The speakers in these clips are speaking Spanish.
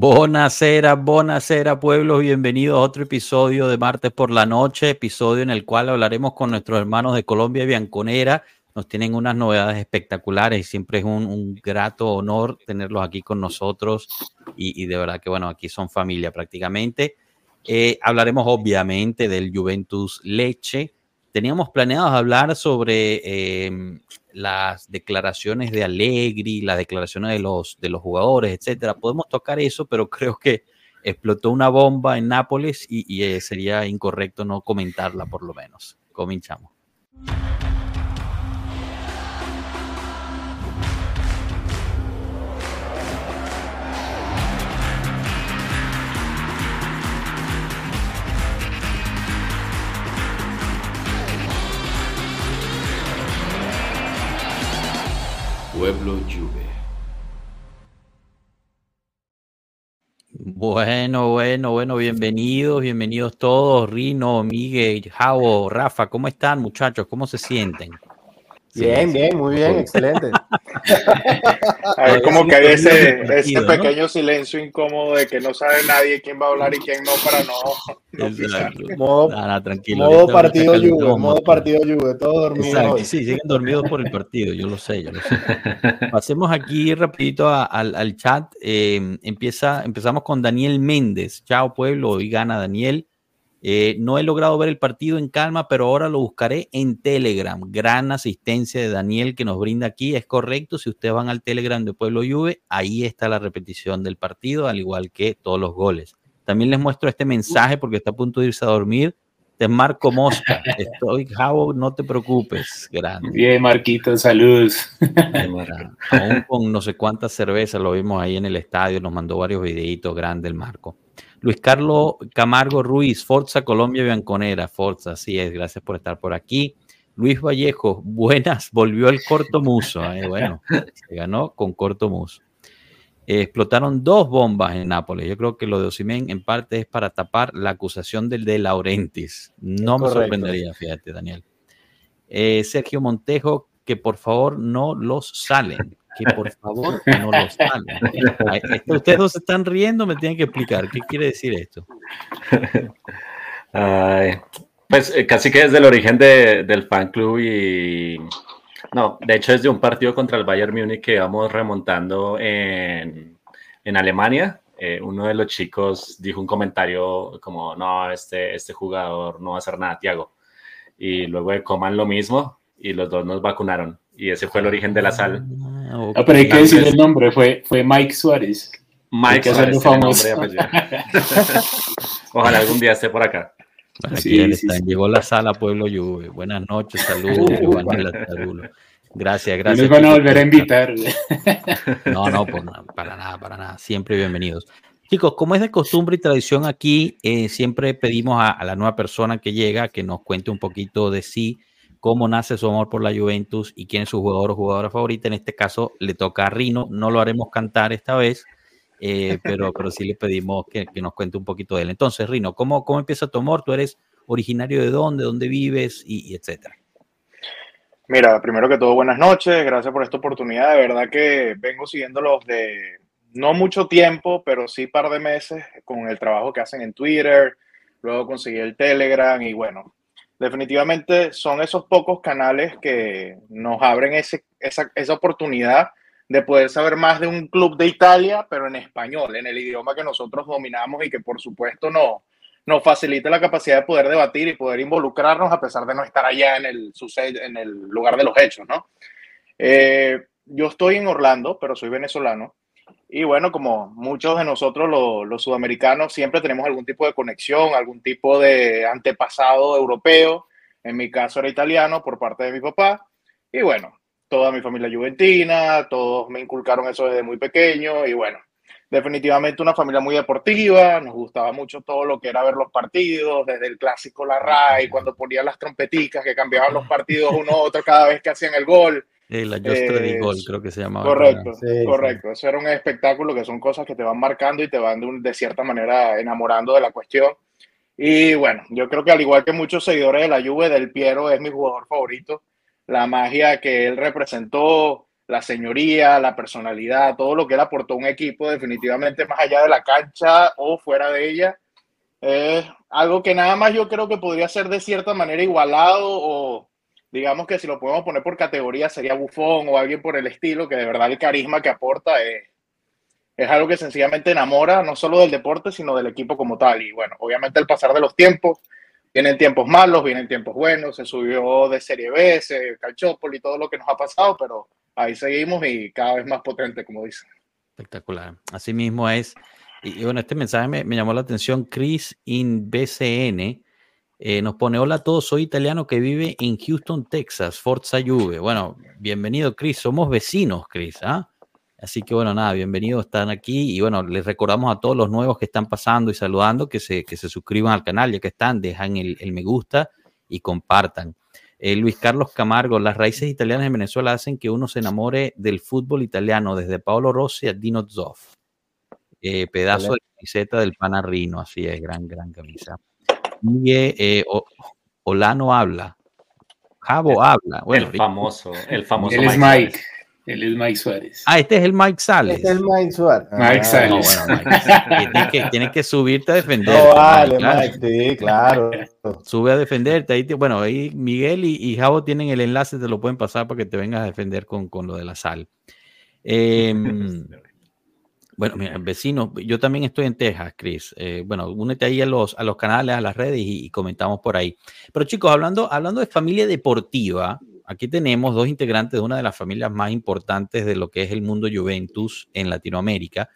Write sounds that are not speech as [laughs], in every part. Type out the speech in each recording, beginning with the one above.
Bonacera, bonacera, pueblos. Bienvenidos a otro episodio de Martes por la Noche, episodio en el cual hablaremos con nuestros hermanos de Colombia y Bianconera. Nos tienen unas novedades espectaculares y siempre es un, grato honor tenerlos aquí con nosotros. Y, de verdad que, bueno, aquí son familia prácticamente. Eh, hablaremos obviamente del Juventus Leche. Teníamos planeado hablar sobre eh, las declaraciones de Allegri, las declaraciones de los, de los jugadores, etcétera. Podemos tocar eso, pero [laughs] creo que explotó una bomba en Nápoles y, eh, sería incorrecto no comentarla por lo menos. Cominchamos. Pueblo Juve. Bueno, bueno, bueno, bienvenidos, bienvenidos todos, Rino, Miguel, Javo, Rafa, ¿cómo están muchachos? ¿Cómo se sienten? Bien, bien, muy bien, excelente. [laughs] A ver, como que hay ese, ese pequeño silencio incómodo de que no sabe nadie quién va a hablar y quién no para no. modo, modo partido Juve, modo partido Juve, todo dormido. sí, siguen dormidos por el partido, yo lo sé, yo lo sé. [laughs] Pasemos aquí rapidito al, al, chat. Eh, empieza, empezamos con Daniel Méndez. Chao pueblo, hoy gana Daniel. Eh, no he logrado ver el partido en calma, pero ahora lo buscaré en Telegram. Gran asistencia de Daniel que nos brinda aquí. Es correcto. Si ustedes van al Telegram de Pueblo Juve, ahí está la repetición del partido, al igual que todos los goles. También les muestro este mensaje porque está a punto de irse a dormir. De Marco Mosca. [laughs] Estoy, Javo, no te preocupes. Grande. Bien, Marquito, saludos. Aún con no sé cuántas cervezas, lo vimos ahí en el estadio, nos mandó varios videitos grandes el Marco. Luis Carlos Camargo Ruiz, Forza Colombia Bianconera, Forza, así es, gracias por estar por aquí. Luis Vallejo, [laughs] buenas, volvió el corto muso, eh, bueno, se ganó con corto muso. Eh, explotaron dos bombas en Nápoles. Yo creo que lo de Osimen en parte es para tapar la acusación del de Laurentis. No me sorprendería, fíjate, Daniel. Eh, Sergio Montejo, que por favor no los salen que por favor no lo salen. Ustedes dos se están riendo, me tienen que explicar. ¿Qué quiere decir esto? pues eh, casi que desde el origen del fan club y... No, de hecho es de un partido contra el Bayern Múnich que vamos remontando en, en Alemania. Eh, uno de los chicos dijo un comentario como, no, este, este jugador no va a hacer nada, Tiago. Y luego de Coman lo mismo y los dos nos vacunaron. Y ese fue el origen de la sal. Ah, ah pero hay que decir el nombre, fue, fue Mike Suárez. Mike Suárez, famoso. [laughs] Ojalá algún día esté por acá. sí, Llegó la sala Pueblo Juve. Buenas noches, saludos. gracias, gracias. Nos van a volver a invitar. [laughs] No, no, para nada, para nada. Siempre bienvenidos. Chicos, como es de costumbre y tradición aquí, eh, siempre pedimos a, a, la nueva persona que llega que nos cuente un poquito de sí, cómo nace su amor por la Juventus y quién es su jugador o jugadora favorita. En este caso le toca a Rino, no lo haremos cantar esta vez, eh, [laughs] pero, pero sí le pedimos que, nos cuente un poquito de él. Entonces, Rino, ¿cómo, cómo empieza tu amor? ¿Tú eres originario de dónde? ¿Dónde vives? Y, etcétera. Mira, primero que todo, buenas noches, gracias por esta oportunidad. De verdad que vengo siguiéndolos de no mucho tiempo, pero sí par de meses con el trabajo que hacen en Twitter. Luego conseguí el Telegram y bueno, definitivamente son esos pocos canales que nos abren ese, esa, esa, oportunidad de poder saber más de un club de Italia, pero en español, en el idioma que nosotros dominamos y que por supuesto no, nos facilita la capacidad de poder debatir y poder involucrarnos a pesar de no estar allá en el, en el lugar de los hechos, ¿no? Eh, yo estoy en Orlando, pero soy venezolano. Y bueno, como muchos de nosotros los, sudamericanos siempre tenemos algún tipo de conexión, algún tipo de antepasado europeo. En mi caso era italiano por parte de mi papá. Y bueno, toda mi familia juventina, todos me inculcaron eso desde muy pequeño. Y bueno, definitivamente una familia muy deportiva. Nos gustaba mucho todo lo que era ver los partidos, desde el clásico La Ray, cuando ponían las trompeticas que cambiaban los partidos uno a otro cada vez que hacían el gol la Just Gol, creo que se llamaba. Correcto, correcto. Eso era un espectáculo que son cosas que te van marcando y te van de, cierta manera enamorando de la cuestión. Y bueno, yo creo que al igual que muchos seguidores de la Juve, Del Piero es mi jugador favorito. La magia que él representó, la señoría, la personalidad, todo lo que él aportó a un equipo, definitivamente más allá de la cancha o fuera de ella. Es algo que nada más yo creo que podría ser de cierta manera igualado o digamos que si lo podemos poner por categoría sería Bufón o alguien por el estilo, que de verdad el carisma que aporta es, es algo que sencillamente enamora no solo del deporte, sino del equipo como tal. Y bueno, obviamente el pasar de los tiempos, vienen tiempos malos, vienen tiempos buenos, se subió de Serie B, se y todo lo que nos ha pasado, pero ahí seguimos y cada vez más potente, como dicen. Espectacular. Así mismo es. Y, bueno, este mensaje me, me, llamó la atención. Chris in BCN eh, nos pone, hola a todos, soy italiano que vive en Houston, Texas, Forza Juve. Bueno, bienvenido Chris, somos vecinos Chris, ¿ah? Así que bueno, nada, bienvenidos, están aquí y bueno, les recordamos a todos los nuevos que están pasando y saludando que se, que se suscriban al canal, ya que están, dejan el, me gusta y compartan. Eh, Luis Carlos Camargo, las raíces italianas en Venezuela hacen que uno se enamore del fútbol italiano, desde Paolo Rossi a Dino Zoff. Eh, pedazo de camiseta del Panarrino, así es, gran, gran camisa. Miguel eh, Olano habla. Javo habla. Bueno, el famoso, el famoso. Él es Mike. Él es Mike Suárez. Ah, este es el Mike Sales. Este es el Mike Suárez. Mike Sales. tienes, que, subirte a defender. No, vale, Mike, sí, claro. Sube a defenderte. Ahí bueno, ahí Miguel y, y Javo tienen el enlace, te lo pueden pasar para que te vengas a defender con, con lo de la sal. Eh, [laughs] Bueno, mira, vecinos, yo también estoy en Texas, Chris. Eh, bueno, únete ahí a los, a los canales, a las redes y, comentamos por ahí. Pero chicos, hablando, hablando de familia deportiva, aquí tenemos dos integrantes de una de las familias más importantes de lo que es el mundo Juventus en Latinoamérica.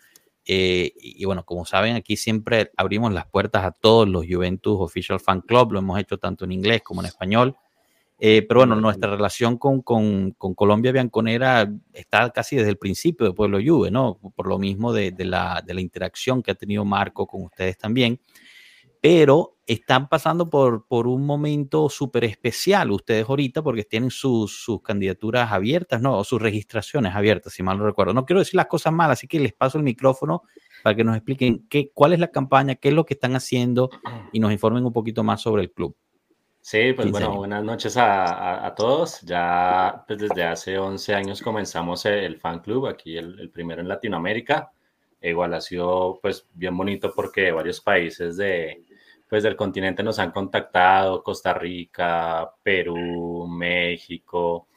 Eh, y, bueno, como saben, aquí siempre abrimos las puertas a todos los Juventus Official Fan Club. Lo hemos hecho tanto en inglés como en español. Eh, pero bueno, nuestra relación con, con, con, Colombia Bianconera está casi desde el principio de Pueblo Juve, ¿no? Por lo mismo de, de, la, de la interacción que ha tenido Marco con ustedes también. Pero están pasando por, por un momento súper especial ustedes ahorita porque tienen sus, sus candidaturas abiertas, ¿no? O sus registraciones abiertas, si mal no recuerdo. No quiero decir las cosas malas, así que les paso el micrófono para que nos expliquen qué, cuál es la campaña, qué es lo que están haciendo y nos informen un poquito más sobre el club. Sí, pues bueno, buenas noches a, todos. Ya pues desde hace 11 años comenzamos el, fan club, aquí el, primero en Latinoamérica. E igual ha sido pues bien bonito porque varios países de, pues, del continente nos han contactado, Costa Rica, Perú, México,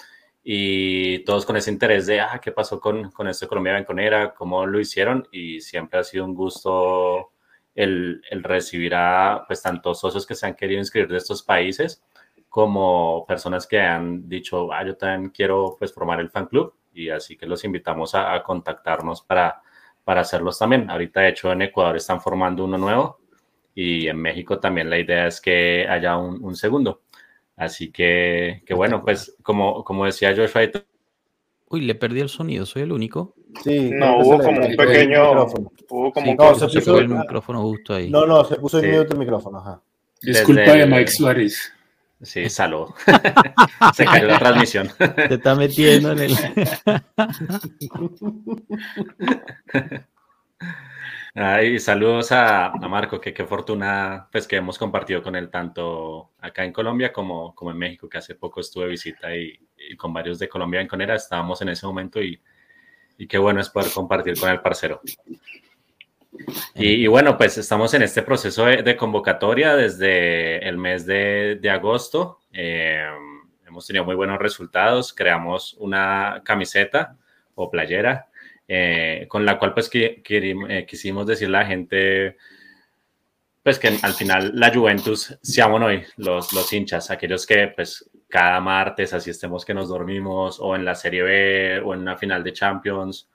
y todos con ese interés de, ah, ¿qué pasó con, con esto de Colombia Banconera? ¿Cómo lo hicieron? Y siempre ha sido un gusto el, el recibir a pues tanto socios que se han querido inscribir de estos países como personas que han dicho, ah, yo también quiero pues formar el fan club y así que los invitamos a, contactarnos para, para hacerlos también. Ahorita de hecho en Ecuador están formando uno nuevo y en México también la idea es que haya un, un segundo. Así que, que bueno, pues como, como decía Joshua, Uy, le perdí el sonido, ¿soy el único? Sí. No, hubo como un pequeño... Hubo como un no, se puso el micrófono justo ahí. No, no, se puso en mute el micrófono, ajá. Disculpa de Mike Suárez. Sí, salud. [laughs] se cayó la transmisión. Se está metiendo en el... [laughs] Ay, saludos a, Marco, que qué fortuna pues que hemos compartido con él tanto acá en Colombia como, como en México, que hace poco estuve visita y, con varios de Colombia en Conera estábamos en ese momento y, y qué bueno es poder compartir con el parcero. Y, bueno, pues estamos en este proceso de, convocatoria desde el mes de, de agosto. Eh, hemos tenido muy buenos resultados. Creamos una camiseta o playera eh, con la cual pues eh, quisimos decirle a la gente pues que al final la Juventus seamos hoy los, los hinchas, aquellos que pues cada martes así estemos que nos dormimos o en la Serie B o en una final de Champions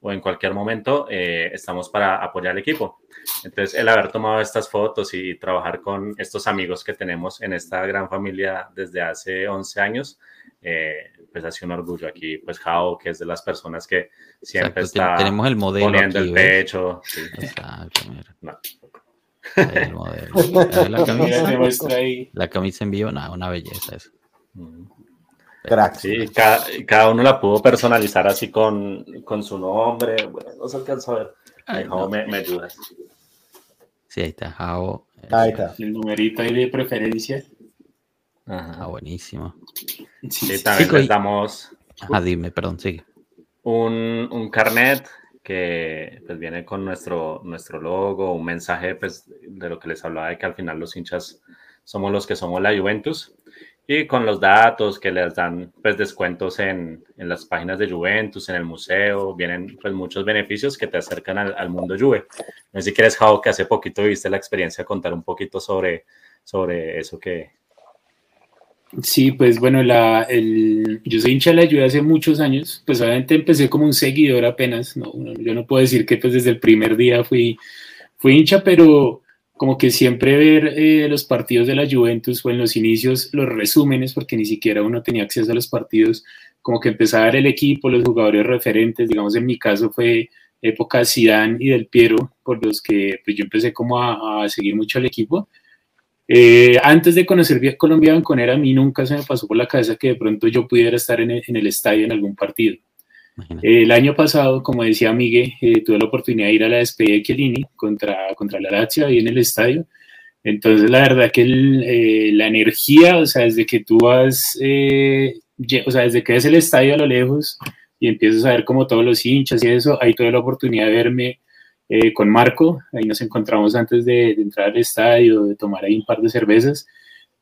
o en cualquier momento eh, estamos para apoyar al equipo. Entonces el haber tomado estas fotos y trabajar con estos amigos que tenemos en esta gran familia desde hace 11 años, eh, pues ha sido un orgullo aquí, pues Jao, que es de las personas que siempre está tenemos el modelo poniendo el pecho. Exacto, mira. El modelo. La [laughs] camisa, la camisa en vivo, nada, una belleza eso. Sí, cada, cada, uno la pudo personalizar así con, con su nombre. Bueno, no se alcanza a ver. Jao, me, me ayudas. Sí, ahí está, Jao. Ahí está. El numerito ahí de preferencia. Ajá. Ah, buenísimo. Sí, también les damos. Ajá, dime, perdón, sigue. un, un carnet que pues, viene con nuestro, nuestro logo, un mensaje pues, de lo que les hablaba de que al final los hinchas somos los que somos la Juventus y con los datos que les dan pues descuentos en, en, las páginas de Juventus, en el museo, vienen pues muchos beneficios que te acercan al, al mundo Juve. No sé si quieres, Jao, que hace poquito viste la experiencia, contar un poquito sobre, sobre eso que... Sí, pues bueno, la, el, yo soy hincha de la Juve hace muchos años, pues obviamente empecé como un seguidor apenas, no, yo no puedo decir que pues desde el primer día fui, fui hincha, pero como que siempre ver eh, los partidos de la Juventus o en los inicios los resúmenes, porque ni siquiera uno tenía acceso a los partidos, como que empezaba a ver el equipo, los jugadores referentes, digamos en mi caso fue época Zidane y del Piero, por los que pues, yo empecé como a, seguir mucho al equipo. Eh, antes de conocer Colombia Banconera, a mí nunca se me pasó por la cabeza que de pronto yo pudiera estar en el, en el estadio en algún partido. El año pasado, como decía Miguel, eh, tuve la oportunidad de ir a la despedida de Chiellini contra, contra la Lazio ahí en el estadio. Entonces, la verdad que eh, la energía, o sea, desde que tú vas, eh, o sea, desde que ves el estadio a lo lejos y empiezas a ver como todos los hinchas y eso, ahí tuve la oportunidad de verme con Marco, ahí nos encontramos antes de, de, entrar al estadio, de tomar ahí un par de cervezas,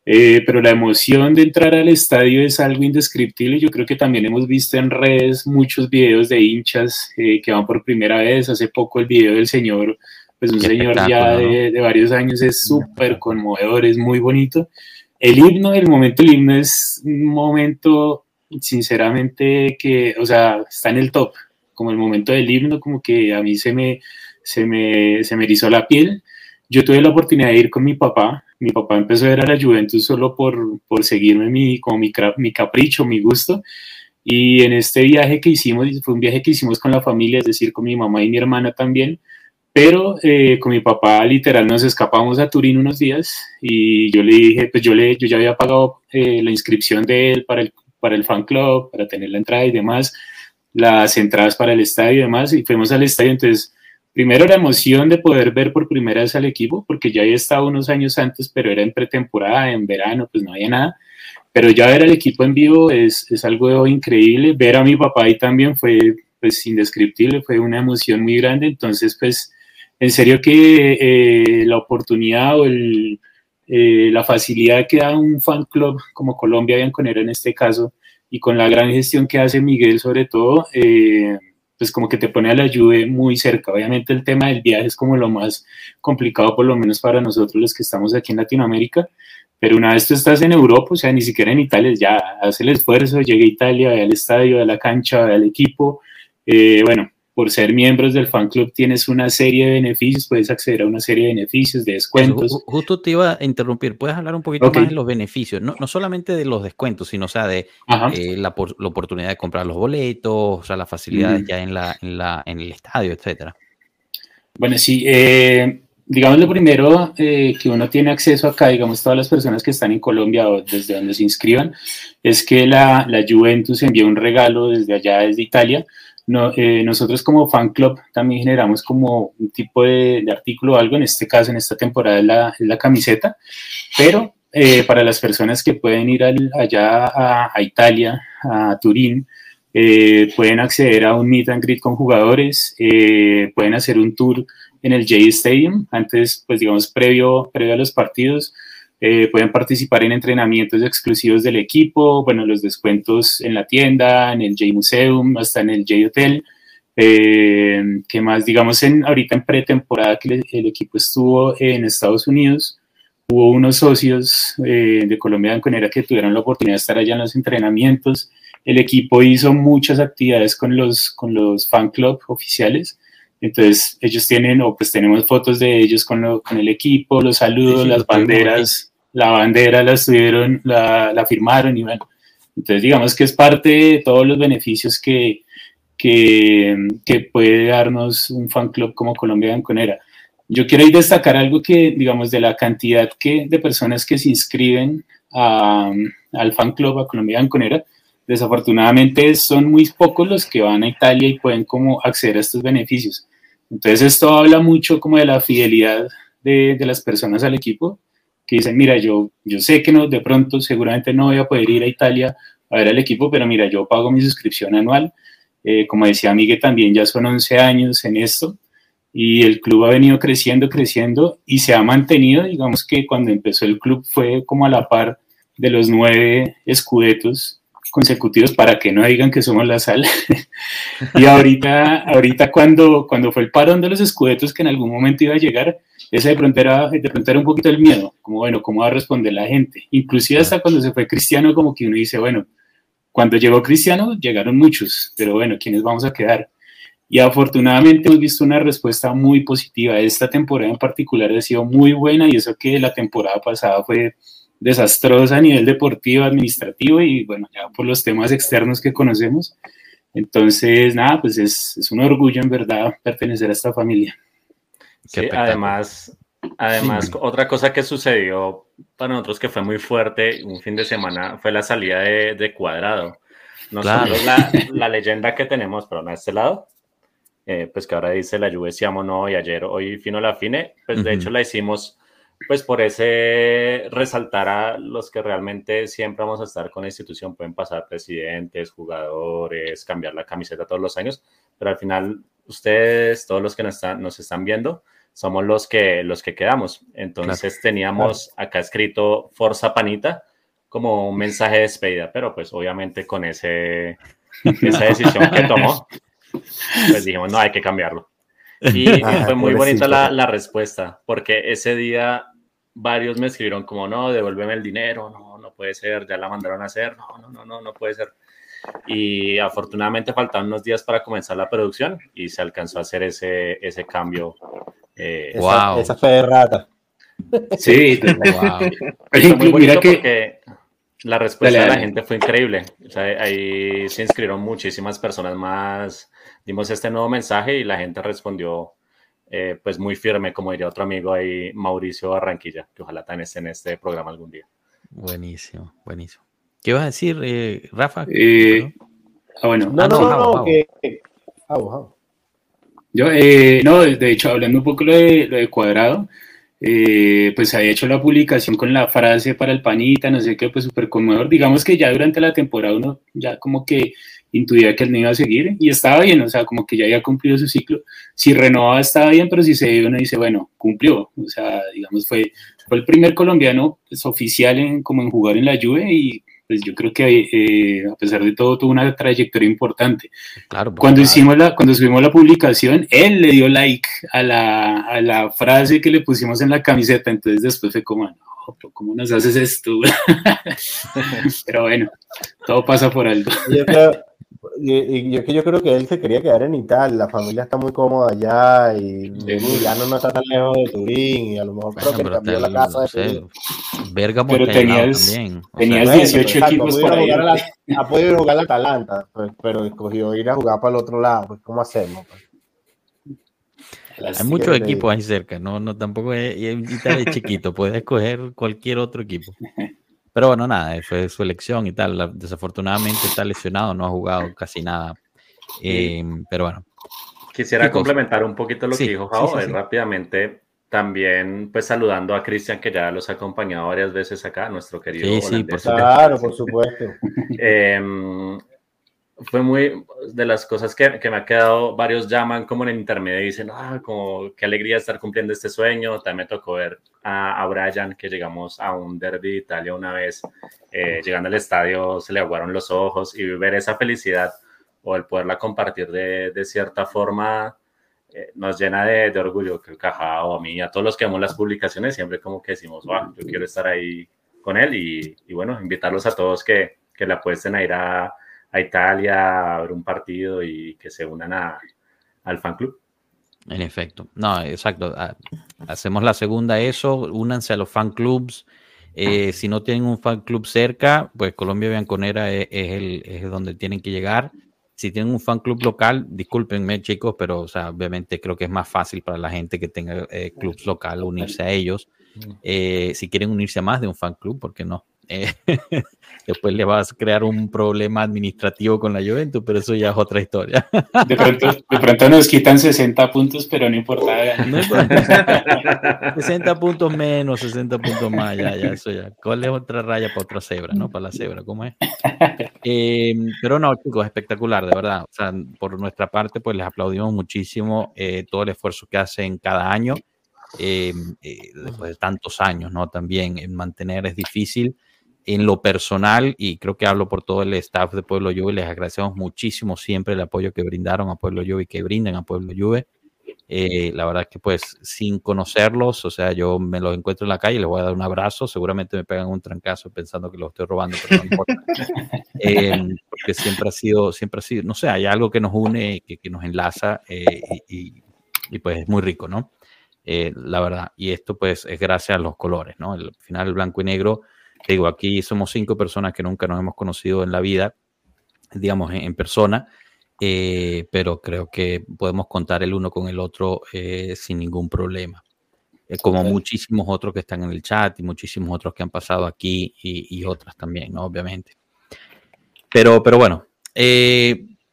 eh, pero la emoción de entrar al estadio es algo indescriptible. Yo creo que también hemos visto en redes muchos videos de hinchas eh, que van por primera vez. Hace poco el video del señor, pues un Qué señor ya de, de, varios años, es súper conmovedor, es muy bonito. El himno, el momento del himno es un momento, sinceramente, que, o sea, está en el top. Como el momento del himno, como que a mí se me, se me, se me erizó la piel. Yo tuve la oportunidad de ir con mi papá, mi papá empezó a ver a la Juventus solo por, por seguirme mi, como mi, mi capricho, mi gusto. Y en este viaje que hicimos, fue un viaje que hicimos con la familia, es decir, con mi mamá y mi hermana también, pero eh, con mi papá literal nos escapamos a Turín unos días y yo le dije, pues yo, le, yo ya había pagado eh, la inscripción de él para el, para el fan club, para tener la entrada y demás, las entradas para el estadio y demás, y fuimos al estadio, entonces primero la emoción de poder ver por primera vez al equipo, porque ya había estado unos años antes, pero era en pretemporada, en verano, pues no había nada. Pero ya ver al equipo en vivo es, es algo increíble. Ver a mi papá ahí también fue pues indescriptible, fue una emoción muy grande. Entonces, pues en serio que eh, la oportunidad o el, eh, la facilidad que da un fan club como Colombia Bianconera en este caso, y con la gran gestión que hace Miguel sobre todo, eh, pues como que te pone a la lluvia muy cerca. Obviamente el tema del viaje es como lo más complicado, por lo menos para nosotros los que estamos aquí en Latinoamérica, pero una vez tú estás en Europa, o sea, ni siquiera en Italia, ya hace el esfuerzo, llega a Italia, ve al estadio, ve a la cancha, ve al equipo. Eh, bueno, por ser miembros del fan club tienes una serie de beneficios, puedes acceder a una serie de beneficios, de descuentos. Eso, justo te iba a interrumpir, puedes hablar un poquito okay. más de los beneficios, no, no, solamente de los descuentos, sino o sea, de eh, la, la, oportunidad de comprar los boletos, o sea, las facilidades mm. ya en, la, en, la, en el estadio, etcétera. Bueno, sí, eh, digamos lo primero eh, que uno tiene acceso acá, digamos todas las personas que están en Colombia o desde donde se inscriban, es que la, la Juventus envió un regalo desde allá, desde Italia, no, eh, nosotros como fan club también generamos como un tipo de, de, artículo o algo, en este caso, en esta temporada es la, la camiseta, pero eh, para las personas que pueden ir al, allá a, a, Italia, a Turín, eh, pueden acceder a un meet and greet con jugadores, eh, pueden hacer un tour en el J Stadium, antes, pues digamos, previo, previo a los partidos, eh, pueden participar en entrenamientos exclusivos del equipo, bueno, los descuentos en la tienda, en el J Museum, hasta en el J Hotel. Eh, que más, digamos, en, ahorita en pretemporada que el, equipo estuvo en Estados Unidos, hubo unos socios eh, de Colombia Banconera que tuvieron la oportunidad de estar allá en los entrenamientos. El equipo hizo muchas actividades con los, con los fan club oficiales. Entonces, ellos tienen, o pues tenemos fotos de ellos con, lo, con el equipo, los saludos, sí, las banderas la bandera la estuvieron, la, la, firmaron y bueno, entonces digamos que es parte de todos los beneficios que, que, que puede darnos un fan club como Colombia Banconera. Yo quiero destacar algo que, digamos, de la cantidad que, de personas que se inscriben a, al fan club a Colombia Banconera, desafortunadamente son muy pocos los que van a Italia y pueden como acceder a estos beneficios. Entonces esto habla mucho como de la fidelidad de, las personas al equipo que dicen, mira, yo, yo sé que no, de pronto seguramente no voy a poder ir a Italia a ver al equipo, pero mira, yo pago mi suscripción anual Eh, como decía Miguel, también ya son 11 años en esto y el club ha venido creciendo, creciendo y se ha mantenido, digamos que cuando empezó el club fue como a la par de los nueve escudetos consecutivos para que no digan que somos la sal. [laughs] y ahorita, ahorita cuando, cuando fue el parón de los escudetos que en algún momento iba a llegar, ese de pronto, era, de pronto un poquito el miedo, como bueno, ¿cómo va a responder la gente? Inclusive hasta cuando se fue Cristiano, como que uno dice, bueno, cuando llegó Cristiano llegaron muchos, pero bueno, ¿quiénes vamos a quedar? Y afortunadamente hemos visto una respuesta muy positiva. Esta temporada en particular ha sido muy buena y eso que la temporada pasada fue desastrosa a nivel deportivo, administrativo y bueno, ya por los temas externos que conocemos. Entonces, nada, pues es, es un orgullo en verdad pertenecer a esta familia. Sí, además, además otra cosa que sucedió para nosotros que fue muy fuerte un fin de semana fue la salida de, de Cuadrado. Nosotros la, la, leyenda que tenemos, pero a este lado, eh, pues que ahora dice la lluvia siamo no y ayer hoy fino la fine, pues de hecho la hicimos pues por ese resaltar a los que realmente siempre vamos a estar con la institución, pueden pasar presidentes, jugadores, cambiar la camiseta todos los años, pero al final ustedes, todos los que nos están, nos están viendo, somos los que, los que quedamos. Entonces teníamos acá escrito Forza Panita como un mensaje de despedida, pero pues obviamente con ese, esa decisión que tomó, pues dijimos, no, hay que cambiarlo. Y, [laughs] fue muy bonita la, la, respuesta, porque ese día varios me escribieron como, no, devuélveme el dinero, no, no puede ser, ya la mandaron a hacer, no, no, no, no, no puede ser. Y afortunadamente faltaban unos días para comenzar la producción y se alcanzó a hacer ese, ese cambio. Eh, wow. Esa, fue de rata. Sí, wow. [laughs] muy bonito que la respuesta de la gente fue increíble. O sea, ahí se inscribieron muchísimas personas más dimos este nuevo mensaje y la gente respondió eh, pues muy firme, como diría otro amigo ahí, Mauricio Barranquilla, que ojalá también esté en este programa algún día. Buenísimo, buenísimo. ¿Qué vas a decir, eh, Rafa? Eh, ah, bueno. No, no, no, Yo, no, de hecho, hablando un poco de, lo de cuadrado, pues había hecho la publicación con la frase para el panita, no sé qué, pues súper conmovedor. Digamos que ya durante la temporada uno ya como que intuía que él no iba a seguir y estaba bien, o sea, como que ya había cumplido su ciclo. Si renovaba estaba bien, pero si se dio uno dice, bueno, cumplió, o sea, digamos, fue, fue el primer colombiano pues, oficial en, como en jugar en la Juve y pues yo creo que eh, a pesar de todo tuvo una trayectoria importante. Claro, cuando, hicimos la, cuando subimos la publicación, él le dio like a la, a la frase que le pusimos en la camiseta, entonces después fue como, no, ¿cómo nos haces esto? [laughs] Pero bueno, todo pasa por algo. Y, yo, yo creo que él se quería quedar en Italia, la familia está muy cómoda allá y ya no está tan lejos de Turín y a lo mejor creo que cambió la casa de Turín. pero tenías, también. tenías 18 equipos por ahí. ha podido jugar la Atalanta, pues, pero escogió ir a jugar para el otro lado, pues ¿cómo hacemos? Pues? Hay muchos equipos ahí cerca, no, no tampoco es, Italia es chiquito, puedes escoger cualquier otro equipo. [laughs] Pero bueno, nada, fue su elección y tal. Desafortunadamente está lesionado, no ha jugado casi nada. Em, pero bueno. Quisiera complementar un poquito lo que dijo Jao, rápidamente. También, pues saludando a Cristian, que ya los ha acompañado varias veces acá, nuestro querido. Sí, sí, por Claro, por supuesto. [laughs] eh, fue muy de las cosas que, que, me ha quedado, varios llaman como en el intermedio y dicen, ah, como qué alegría estar cumpliendo este sueño. También me tocó ver a, a Brian que llegamos a un derby de Italia una vez, eh, llegando al estadio se le aguaron los ojos y ver esa felicidad o el poderla compartir de, de cierta forma eh, nos llena de, de orgullo, que Cajao, a mí, a todos los que vemos las publicaciones, siempre como que decimos, wow, yo quiero estar ahí con él y, y bueno, invitarlos a todos que, que le apuesten a ir a a Italia a ver un partido y que se unan a, al fan club. En efecto, no, exacto. Ah, hacemos la segunda eso, únanse a los fan clubs. Eh, si no tienen un fan club cerca, pues Colombia Bianconera es, el, es donde tienen que llegar. Si tienen un fan club local, discúlpenme chicos, pero o sea, obviamente creo que es más fácil para la gente que tenga eh, clubs local unirse a ellos. Eh, si quieren unirse a más de un fan club, ¿por qué no? Eh, [laughs] después le vas a crear un problema administrativo con la Juventus, pero eso ya es otra historia. [laughs] De pronto, de pronto nos quitan 60 puntos, pero no importa. [laughs] No importa. 60 puntos menos, 60 puntos más, ya, ya, eso ya. ¿Cuál es otra raya para otra cebra, no? Para la cebra, ¿cómo es? Eh, pero no, chicos, espectacular, de verdad. O sea, por nuestra parte, pues les aplaudimos muchísimo eh, todo el esfuerzo que hacen cada año. después de tantos años, ¿no? También en mantener es difícil en lo personal, y creo que hablo por todo el staff de Pueblo Juve, les agradecemos muchísimo siempre el apoyo que brindaron a Pueblo Juve y que brindan a Pueblo Juve. Eh, la verdad que pues sin conocerlos, o sea, yo me los encuentro en la calle, les voy a dar un abrazo, seguramente me pegan un trancazo pensando que los estoy robando, pero no importa. [laughs] Eh, porque siempre ha sido, siempre ha sido, no sé, hay algo que nos une, que, que nos enlaza eh, y, y, pues es muy rico, ¿no? la verdad, y esto pues es gracias a los colores, ¿no? Al final el blanco y negro digo, aquí somos cinco personas que nunca nos hemos conocido en la vida, digamos, en, persona, eh, pero creo que podemos contar el uno con el otro eh, sin ningún problema. Eh, como muchísimos otros que están en el chat y muchísimos otros que han pasado aquí y, otras también, ¿no? Obviamente. Pero, pero bueno,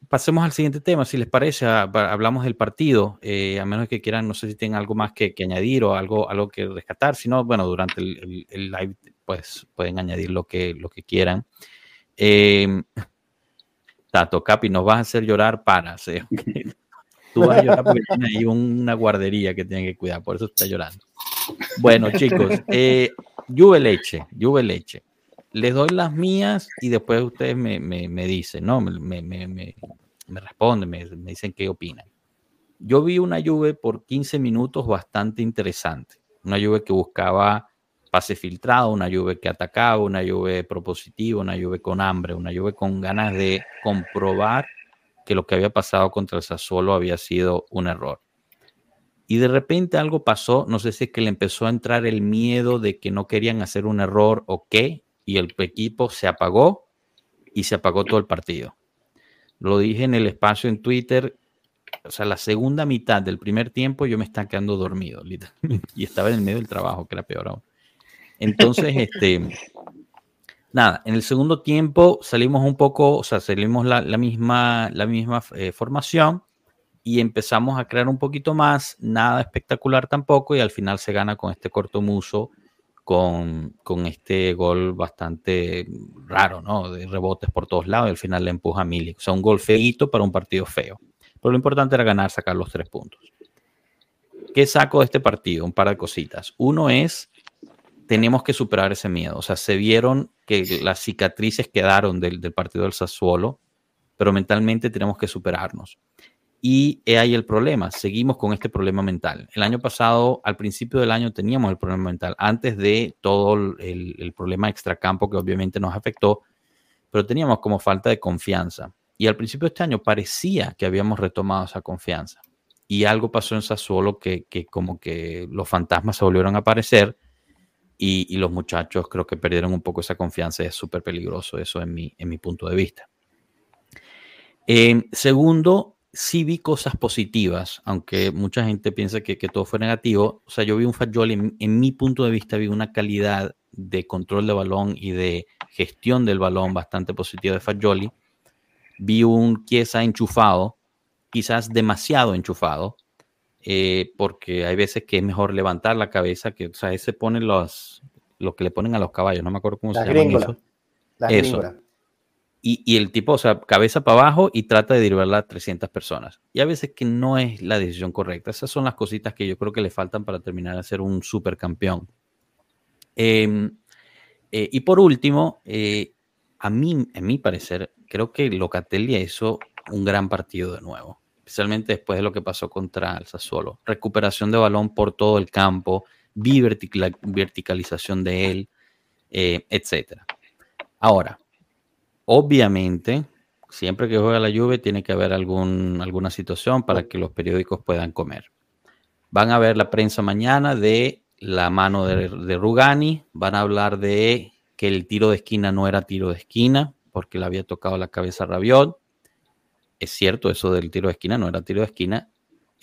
pasemos al siguiente tema, si les parece, hablamos del partido, a menos que quieran, no sé si tienen algo más que, añadir o algo, algo que rescatar, si no, bueno, durante el, el live pues pueden añadir lo que, lo que quieran. Eh, Tato, Capi, nos vas a hacer llorar para. [laughs] Tú vas a llorar porque tiene ahí una guardería que tienen que cuidar, por eso está llorando. Bueno, chicos, eh, Juve Leche, Juve Leche. Les doy las mías y después ustedes me, me, dicen, ¿no? Me, me, me responden, me, dicen qué opinan. Yo vi una Juve por 15 minutos bastante interesante. Una Juve que buscaba pase filtrado, una lluvia que atacaba, una lluvia propositiva, una lluvia con hambre, una lluvia con ganas de comprobar que lo que había pasado contra el Sassuolo había sido un error. Y de repente algo pasó, no sé si es que le empezó a entrar el miedo de que no querían hacer un error o qué, y el equipo se apagó y se apagó todo el partido. Lo dije en el espacio en Twitter, o sea, la segunda mitad del primer tiempo yo me estaba quedando dormido, [laughs] y estaba en el medio del trabajo, que era peor aún. Entonces, este, nada, en el segundo tiempo salimos un poco, o sea, salimos la, misma, la misma eh, formación y empezamos a crear un poquito más, nada espectacular tampoco, y al final se gana con este corto muso, con, con este gol bastante raro, ¿no? De rebotes por todos lados, y al final le empuja a Milik. O sea, un gol feito para un partido feo. Pero lo importante era ganar, sacar los tres puntos. ¿Qué saco de este partido? Un par de cositas. Uno es tenemos que superar ese miedo. O sea, se vieron que las cicatrices quedaron del, partido del Sassuolo, pero mentalmente tenemos que superarnos. Y ahí el problema, seguimos con este problema mental. El año pasado, al principio del año, teníamos el problema mental, antes de todo el, el problema extracampo que obviamente nos afectó, pero teníamos como falta de confianza. Y al principio de este año parecía que habíamos retomado esa confianza. Y algo pasó en Sassuolo que, que como que los fantasmas se volvieron a aparecer y, los muchachos creo que perdieron un poco esa confianza. Es súper peligroso eso en mi, en mi punto de vista. Eh, segundo, sí vi cosas positivas, aunque mucha gente piensa que, que todo fue negativo. O sea, yo vi un Fagioli, en, en, mi punto de vista, vi una calidad de control de balón y de gestión del balón bastante positiva de Fagioli. Vi un Chiesa enchufado, quizás demasiado enchufado, eh, porque hay veces que es mejor levantar la cabeza, que, o sea, ese pone los, lo que le ponen a los caballos, no me acuerdo cómo se llama eso. eso. Y, y, el tipo, o sea, cabeza para abajo y trata de driblar a 300 personas. Y a veces que no es la decisión correcta. Esas son las cositas que yo creo que le faltan para terminar de ser un supercampeón. Eh, eh, y por último, eh, a mí, en mi parecer, creo que Locatelli hizo un gran partido de nuevo especialmente después de lo que pasó contra el Sassuolo. Recuperación de balón por todo el campo, verticalización de él, eh, etc. Ahora, obviamente, siempre que juega la lluvia tiene que haber algún, alguna situación para que los periódicos puedan comer. Van a ver la prensa mañana de la mano de, de Rugani, van a hablar de que el tiro de esquina no era tiro de esquina porque le había tocado la cabeza a Rabiot es cierto, eso del tiro de esquina no era tiro de esquina,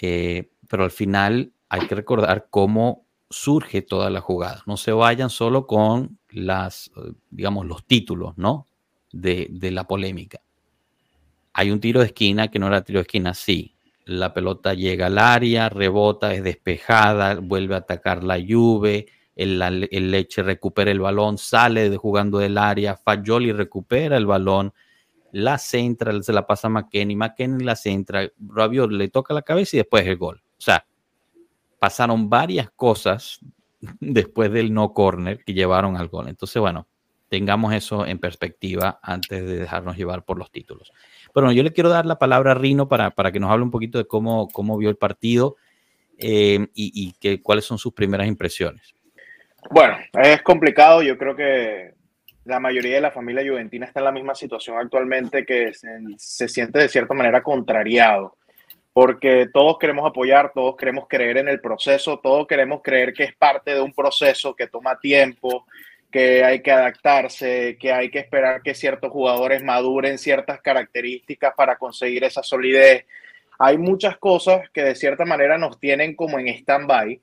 eh, pero al final hay que recordar cómo surge toda la jugada. No se vayan solo con las, digamos, los títulos, ¿no? De, de la polémica. Hay un tiro de esquina que no era tiro de esquina, sí. La pelota llega al área, rebota, es despejada, vuelve a atacar la Juve, el, Leche recupera el balón, sale jugando del área, Fagioli recupera el balón, la centra, se la pasa a McKenny, McKenny la centra, Rabiot le toca la cabeza y después el gol. O sea, pasaron varias cosas [laughs] después del no corner que llevaron al gol. Entonces, bueno, tengamos eso en perspectiva antes de dejarnos llevar por los títulos. Bueno, yo le quiero dar la palabra a Rino para, para que nos hable un poquito de cómo, cómo vio el partido eh, y, y cuáles son sus primeras impresiones. Bueno, es complicado. Yo creo que la mayoría de la familia juventina está en la misma situación actualmente que se, siente de cierta manera contrariado porque todos queremos apoyar, todos queremos creer en el proceso, todos queremos creer que es parte de un proceso que toma tiempo, que hay que adaptarse, que hay que esperar que ciertos jugadores maduren ciertas características para conseguir esa solidez. Hay muchas cosas que de cierta manera nos tienen como en stand-by,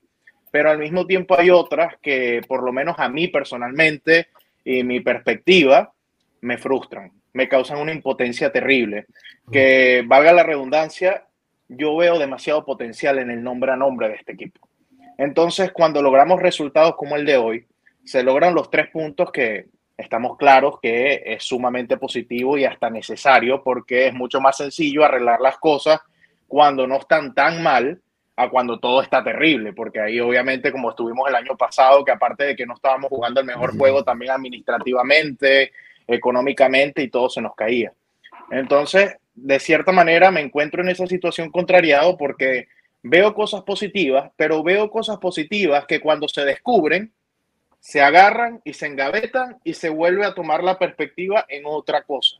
pero al mismo tiempo hay otras que por lo menos a mí personalmente y mi perspectiva me frustran, me causan una impotencia terrible, que valga la redundancia, yo veo demasiado potencial en el nombre a nombre de este equipo. Entonces, cuando logramos resultados como el de hoy, se logran los tres puntos que estamos claros que es sumamente positivo y hasta necesario porque es mucho más sencillo arreglar las cosas cuando no están tan mal a cuando todo está terrible, porque ahí obviamente como estuvimos el año pasado, que aparte de que no estábamos jugando el mejor juego, también administrativamente, económicamente y todo se nos caía. Entonces, de cierta manera me encuentro en esa situación contrariado porque veo cosas positivas, pero veo cosas positivas que cuando se descubren, se agarran y se engavetan y se vuelve a tomar la perspectiva en otra cosa.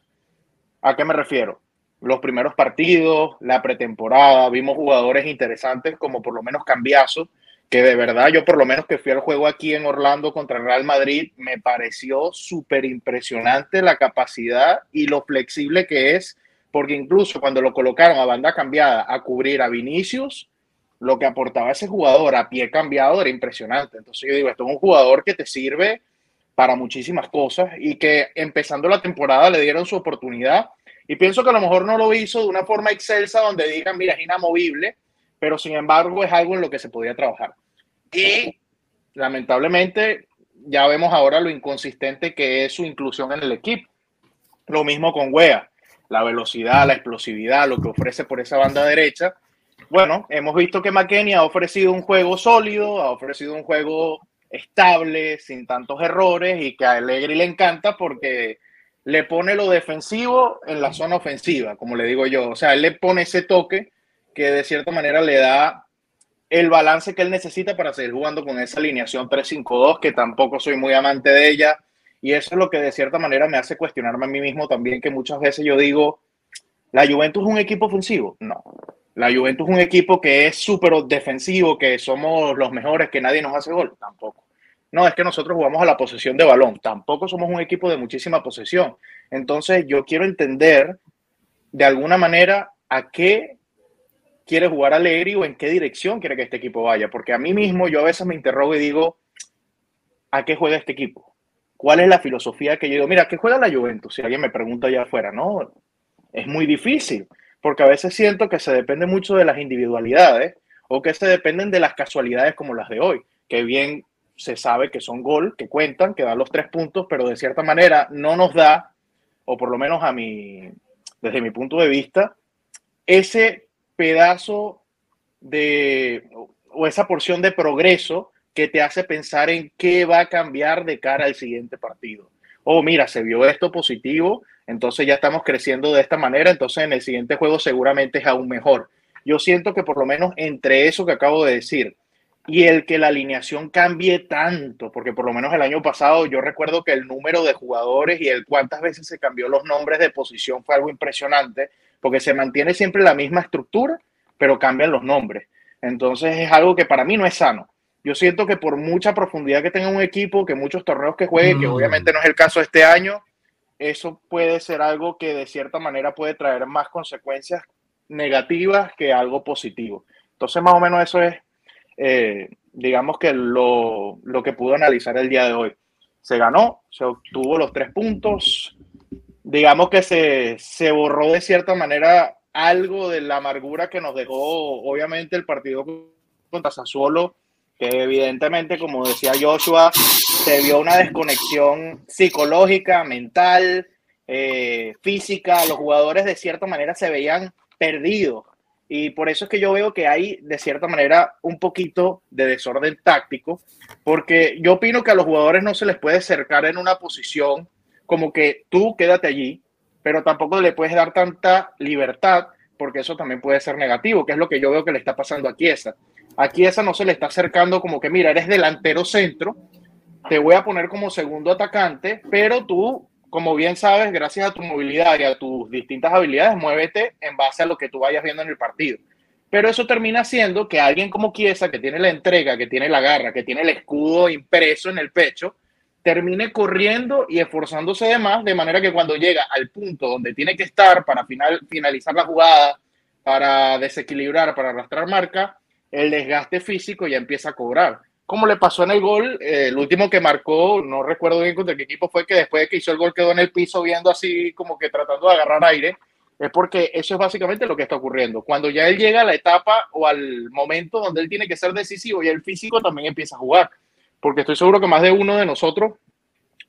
¿A qué me refiero? Los primeros partidos, la pretemporada, vimos jugadores interesantes como por lo menos Cambiazo, que de verdad yo por lo menos que fui al juego aquí en Orlando contra Real Madrid, me pareció súper impresionante la capacidad y lo flexible que es porque incluso cuando lo colocaron a banda cambiada a cubrir a Vinicius, lo que aportaba ese jugador a pie cambiado era impresionante. Entonces yo digo, esto es un jugador que te sirve para muchísimas cosas y que empezando la temporada le dieron su oportunidad y pienso que a lo mejor no lo hizo de una forma excelsa donde digan, mira, es inamovible, pero sin embargo es algo en lo que se podía trabajar. Y lamentablemente ya vemos ahora lo inconsistente que es su inclusión en el equipo. Lo mismo con Wea la velocidad, la explosividad, lo que ofrece por esa banda derecha. Bueno, hemos visto que McKenny ha ofrecido un juego sólido, ha ofrecido un juego estable, sin tantos errores y que a Allegri le encanta porque le pone lo defensivo en la zona ofensiva, como le digo yo. O sea, él le pone ese toque que de cierta manera le da el balance que él necesita para seguir jugando con esa alineación 3-5-2, que tampoco soy muy amante de ella. Y eso es lo que de cierta manera me hace cuestionarme a mí mismo también, que muchas veces yo digo, ¿la Juventus es un equipo ofensivo? No. La Juventus es un equipo que es súper defensivo, que somos los mejores, que nadie nos hace gol. Tampoco. No, es que nosotros jugamos a la posesión de balón. Tampoco somos un equipo de muchísima posesión. Entonces yo quiero entender de alguna manera a qué quiere jugar Alegri o en qué dirección quiere que este equipo vaya. Porque a mí mismo yo a veces me interrogo y digo, ¿a qué juega este equipo? ¿Cuál es la filosofía que yo digo? Mira, ¿qué juega la Juventus? Si alguien me pregunta allá afuera, no, es muy difícil, porque a veces siento que se depende mucho de las individualidades o que se dependen de las casualidades como las de hoy, que bien se sabe que son gol, que cuentan, que dan los tres puntos, pero de cierta manera no nos da, o por lo menos a mi, desde mi punto de vista, ese pedazo de, o esa porción de progreso que te hace pensar en qué va a cambiar de cara al siguiente partido. Oh, mira, se vio esto positivo, entonces ya estamos creciendo de esta manera, entonces en el siguiente juego seguramente es aún mejor. Yo siento que por lo menos entre eso que acabo de decir y el que la alineación cambie tanto, porque por lo menos el año pasado yo recuerdo que el número de jugadores y el cuántas veces se cambió los nombres de posición fue algo impresionante, porque se mantiene siempre la misma estructura, pero cambian los nombres. Entonces es algo que para mí no es sano yo siento que por mucha profundidad que tenga un equipo, que muchos torneos que juegue, que mm. obviamente no es el caso este año, eso puede ser algo que de cierta manera puede traer más consecuencias negativas que algo positivo. Entonces, más o menos eso es, eh, digamos que lo, lo que pudo analizar el día de hoy. se ganó, se obtuvo los tres puntos. Digamos que se, se borró de cierta manera algo de la amargura que nos dejó, obviamente, el partido contra Sassuolo, que evidentemente, como decía Joshua, se vio una desconexión psicológica, mental, eh, física. Los jugadores de cierta manera se veían perdidos. Y por eso es que yo veo que hay, de cierta manera, un poquito de desorden táctico, porque yo opino que a los jugadores no se les puede cercar en una posición como que tú quédate allí, pero tampoco le puedes dar tanta libertad, porque eso también puede ser negativo, que es lo que yo veo que le está pasando a Chiesa. A Chiesa no se le está acercando como que, mira, eres delantero centro, te voy a poner como segundo atacante, pero tú como bien sabes, gracias a tu movilidad y a tus distintas habilidades, muévete en base a lo que tú vayas viendo en el partido. Pero eso termina siendo que alguien como Chiesa, que tiene la entrega, que tiene la garra, que tiene el escudo impreso en el pecho, termine corriendo y esforzándose de más, de manera que cuando llega al punto donde tiene que estar para final, finalizar la jugada, para desequilibrar, para arrastrar marca, el desgaste físico ya empieza a cobrar como le pasó en el gol, eh, el último que marcó, no recuerdo bien contra qué equipo fue, que después de que hizo el gol quedó en el piso viendo así como que tratando de agarrar aire, es porque eso es básicamente lo que está ocurriendo. Cuando ya él llega a la etapa o al momento donde él tiene que ser decisivo y el físico también empieza a jugar, porque estoy seguro que más de uno de nosotros,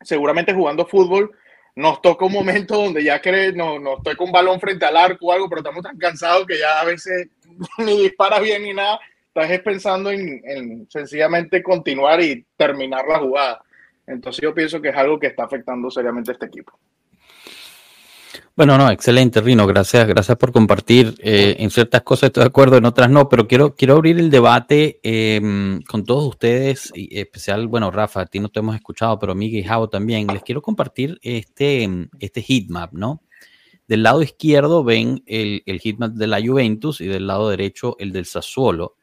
seguramente jugando fútbol, nos toca un momento donde ya que no, nos toca un balón frente al arco o algo, pero estamos tan cansados que ya a veces [laughs] ni dispara bien ni nada estás pensando en, sencillamente continuar y terminar la jugada. Entonces yo pienso que es algo que está afectando seriamente a este equipo. Bueno, no, excelente, Rino. Gracias, gracias por compartir. Eh, en ciertas cosas estoy de acuerdo, en otras no, pero quiero, quiero abrir el debate em, con todos ustedes, y especial, bueno, Rafa, a ti no te hemos escuchado, pero Miguel y Jao también. Les quiero compartir este, este heatmap, ¿no? Del lado izquierdo ven el, el heatmap de la Juventus y del lado derecho el del Sassuolo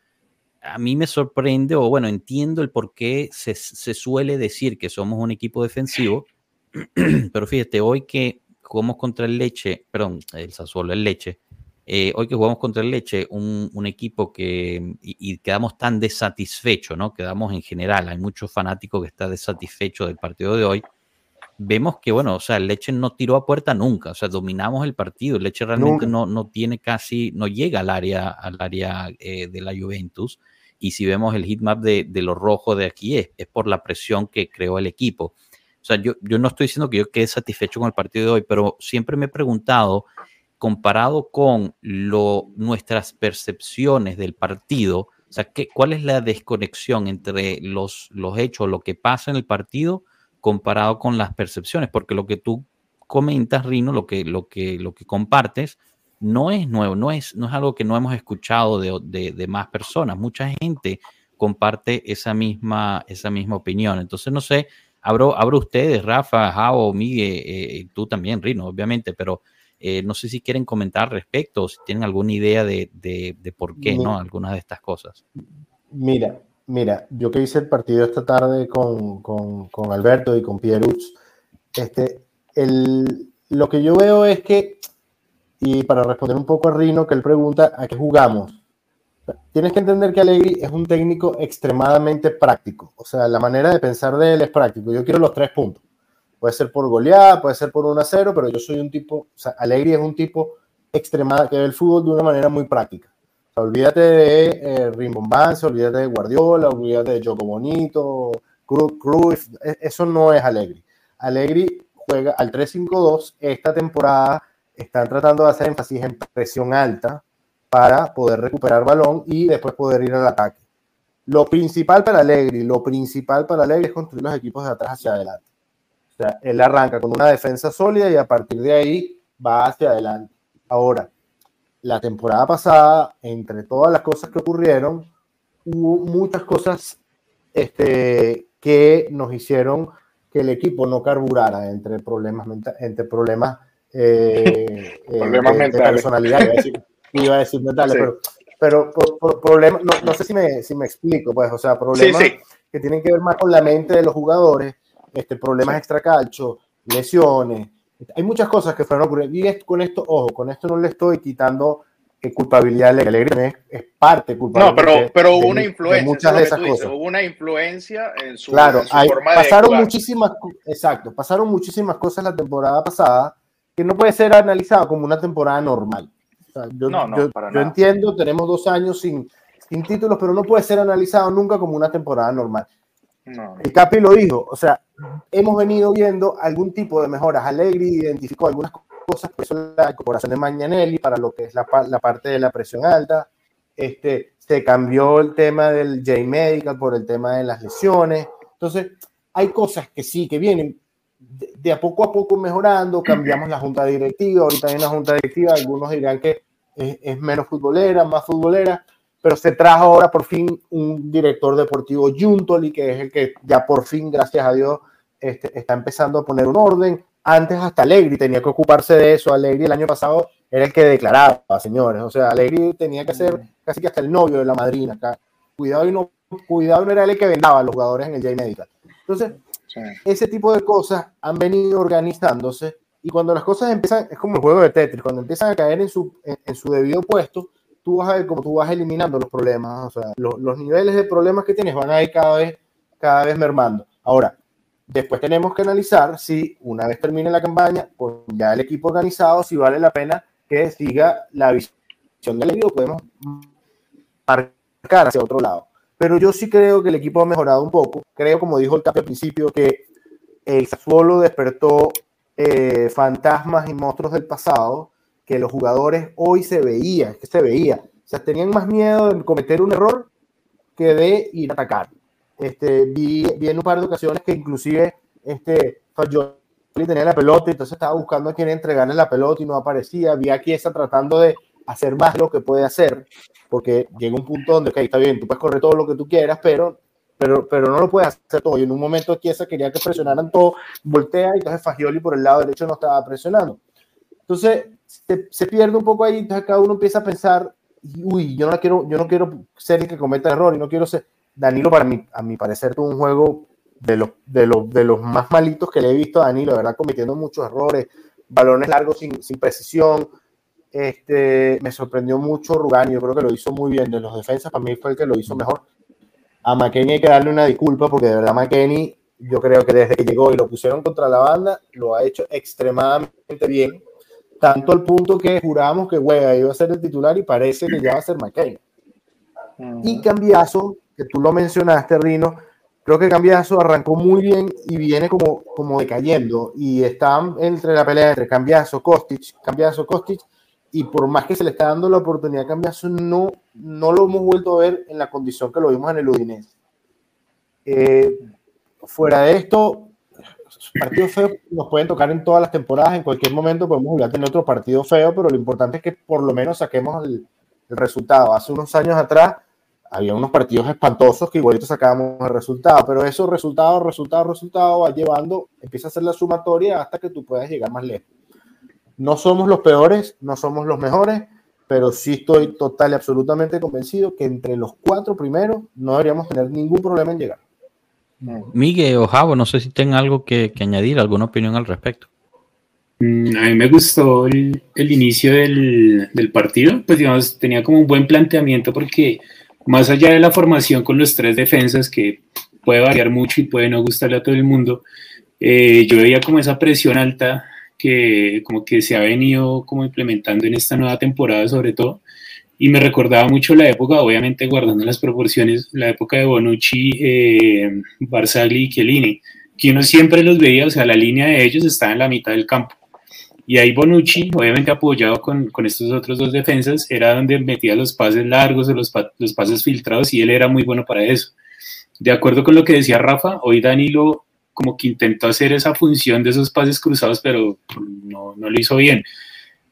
a mí me sorprende, o bueno, entiendo el por qué se, suele decir que somos un equipo defensivo, [clears throat] pero fíjate, hoy que jugamos contra el Leche, perdón, el Sassuolo, el Leche, eh, hoy que jugamos contra el Leche, un, equipo que, y, quedamos tan desatisfechos, ¿no? Quedamos en general, hay muchos fanáticos que están desatisfechos del partido de hoy, vemos que, bueno, o sea, el Leche no tiró a puerta nunca, o sea, dominamos el partido, el Leche realmente no, no, tiene casi, no llega al área, al área eh, de la Juventus, y si vemos el heatmap de, de lo rojo de aquí, es, es, por la presión que creó el equipo. O sea, yo, yo no estoy diciendo que yo quede satisfecho con el partido de hoy, pero siempre me he preguntado, comparado con lo, nuestras percepciones del partido, o sea, ¿qué, ¿cuál es la desconexión entre los, los hechos, lo que pasa en el partido, comparado con las percepciones? Porque lo que tú comentas, Rino, lo que, lo que, lo que compartes, no es nuevo, no es, no es algo que no hemos escuchado de, más personas. Mucha gente comparte esa misma, esa misma opinión. Entonces, no sé, abro, abro ustedes, Rafa, Jao, Miguel, eh, tú también, Rino, obviamente, pero eh, no sé si quieren comentar respecto o si tienen alguna idea de, por qué, ¿no? Algunas de estas cosas. Mira, mira, yo que hice el partido esta tarde con, con, Alberto y con Pierutz, este, el, lo que yo veo es que y para responder un poco a Rino, que él pregunta, ¿a qué jugamos? Tienes que entender que Allegri es un técnico extremadamente práctico. O sea, la manera de pensar de él es práctico. Yo quiero los tres puntos. Puede ser por goleada, puede ser por 1 a 0, pero yo soy un tipo, o sea, Allegri es un tipo extremado que ve el fútbol de una manera muy práctica. Olvídate de eh, Rimbombanza, olvídate de Guardiola, olvídate de Joco Bonito, Cruz, e, eso no es Allegri. Allegri juega al 3-5-2 esta temporada están tratando de hacer énfasis en presión alta para poder recuperar balón y después poder ir al ataque. Lo principal para Allegri, lo principal para Allegri es construir los equipos de atrás hacia adelante. O sea, él arranca con una defensa sólida y a partir de ahí va hacia adelante. Ahora, la temporada pasada, entre todas las cosas que ocurrieron, hubo muchas cosas este, que nos hicieron que el equipo no carburara entre problemas, entre problemas eh, eh, problemas mentales. personalidad, iba a decir, [laughs] mentales, pero, pero problemas, no, sé si me, si me explico, pues, o sea, problemas que tienen que ver más con la mente de los jugadores, este, problemas extracalcho, lesiones, hay muchas cosas que fueron ocurriendo, y con esto, ojo, con esto no le estoy quitando culpabilidad de Allegri es, parte culpable. No, pero, pero hubo una influencia. muchas de esas cosas. hubo una influencia en su, claro, en su forma pasaron de muchísimas, exacto, pasaron muchísimas cosas la temporada pasada que no puede ser analizado como una temporada normal. O sea, yo, No, no, yo- para yo nada. entiendo, tenemos dos años sin, sin títulos, pero no puede ser analizado nunca como una temporada normal. No, El Capi lo dijo, o sea, hemos venido viendo algún tipo de mejoras. Allegri identificó algunas cosas, por eso la incorporación de Mañanelli para lo que es la, la parte de la presión alta. Este, se cambió el tema del J-Medical por el tema de las lesiones. Entonces, hay cosas que sí, que vienen de, a poco a poco mejorando. Cambiamos la junta directiva, ahorita hay una junta directiva, algunos dirán que es, menos futbolera, más futbolera, pero se trajo ahora por fin un director deportivo Juntoli, que es el que ya por fin, gracias a Dios, este, está empezando a poner un orden. Antes hasta Allegri tenía que ocuparse de eso. Allegri el año pasado era el que declaraba, señores. O sea, Allegri tenía que ser casi que hasta el novio de la madrina. acá. Cuidado y no, cuidado no era el que vendaba a los jugadores en el J-Medical. Entonces, sí. ese tipo de cosas han venido organizándose y cuando las cosas empiezan, es como el juego de Tetris, cuando empiezan a caer en su, en, en su debido puesto, tú vas a ver cómo tú vas eliminando los problemas, o sea, lo- los niveles de problemas que tienes van a ir cada vez, cada vez mermando. Ahora, después tenemos que analizar si una vez termine la campaña, con ya el equipo organizado, si vale la pena que siga la visión del equipo, podemos marcar hacia otro lado. Pero yo sí creo que el equipo ha mejorado un poco. Creo, como dijo el Capi al principio, que el Sassuolo despertó eh, fantasmas y monstruos del pasado que los jugadores hoy se veía, que se veía. O sea, tenían más miedo de cometer un error que de ir a atacar. Este, vi, vi en un par de ocasiones que inclusive este, Fagioli tenía la pelota entonces estaba buscando a quien entregarle la pelota y no aparecía. Vi a Chiesa tratando de hacer más lo que puede hacer, porque llega un punto donde, ok, está bien, tú puedes correr todo lo que tú quieras, pero, pero, pero no lo puedes hacer todo. Y en un momento Chiesa quería que presionaran todo, voltea y entonces Fagioli por el lado derecho no estaba presionando. Entonces se, pierde un poco ahí, entonces cada uno empieza a pensar, uy, yo no, quiero, yo no quiero ser el que cometa error y no quiero ser... Danilo, para mí, a mi parecer, tuvo un juego de los, de, los, de los más malitos que le he visto a Danilo, verdad, cometiendo muchos errores, balones largos sin, sin precisión. Este, me sorprendió mucho Rugani, yo creo que lo hizo muy bien. De los defensas, para mí fue el que lo hizo mejor. A McKenny hay que darle una disculpa porque de verdad McKenny, yo creo que desde que llegó y lo pusieron contra la banda, lo ha hecho extremadamente bien. Tanto al punto que jurábamos que Huega iba a ser el titular y parece que ya va a ser McKenny. Y Cambiazo, que tú lo mencionaste, Rino, creo que Cambiazo arrancó muy bien y viene como, como decayendo. Y está entre la pelea entre Cambiazo, Kostic, Cambiazo, Kostic. Y por más que se le está dando la oportunidad a Cambiazo, no, no lo hemos vuelto a ver en la condición que lo vimos en el Udinese. Eh, fuera de esto, partidos feos nos pueden tocar en todas las temporadas, en cualquier momento podemos jugar en otro partido feo, pero lo importante es que por lo menos saquemos el, el resultado. Hace unos años atrás había unos partidos espantosos que igualito sacábamos el resultado, pero esos resultados, resultados, resultados va llevando, empieza a ser la sumatoria hasta que tú puedas llegar más lejos. No somos los peores, no somos los mejores, pero sí estoy total y absolutamente convencido que entre los cuatro primeros no deberíamos tener ningún problema en llegar. Miguel o Javo, no sé si tengan algo que, que añadir, alguna opinión al respecto. Mm, A mí me gustó el, el inicio del, del partido, pues digamos, tenía como un buen planteamiento porque más allá de la formación con los tres defensas, que puede variar mucho y puede no gustarle a todo el mundo, eh, yo veía como esa presión alta que como que se ha venido como implementando en esta nueva temporada sobre todo, y me recordaba mucho la época, obviamente guardando las proporciones, la época de Bonucci, eh, Barzagli y Chiellini, que uno siempre los veía, o sea, la línea de ellos está en la mitad del campo. Y ahí Bonucci, obviamente apoyado con, con estos otros dos defensas, era donde metía los pases largos o los, los pases filtrados y él era muy bueno para eso. De acuerdo con lo que decía Rafa, hoy Danilo como que intentó hacer esa función de esos pases cruzados, pero no, no lo hizo bien.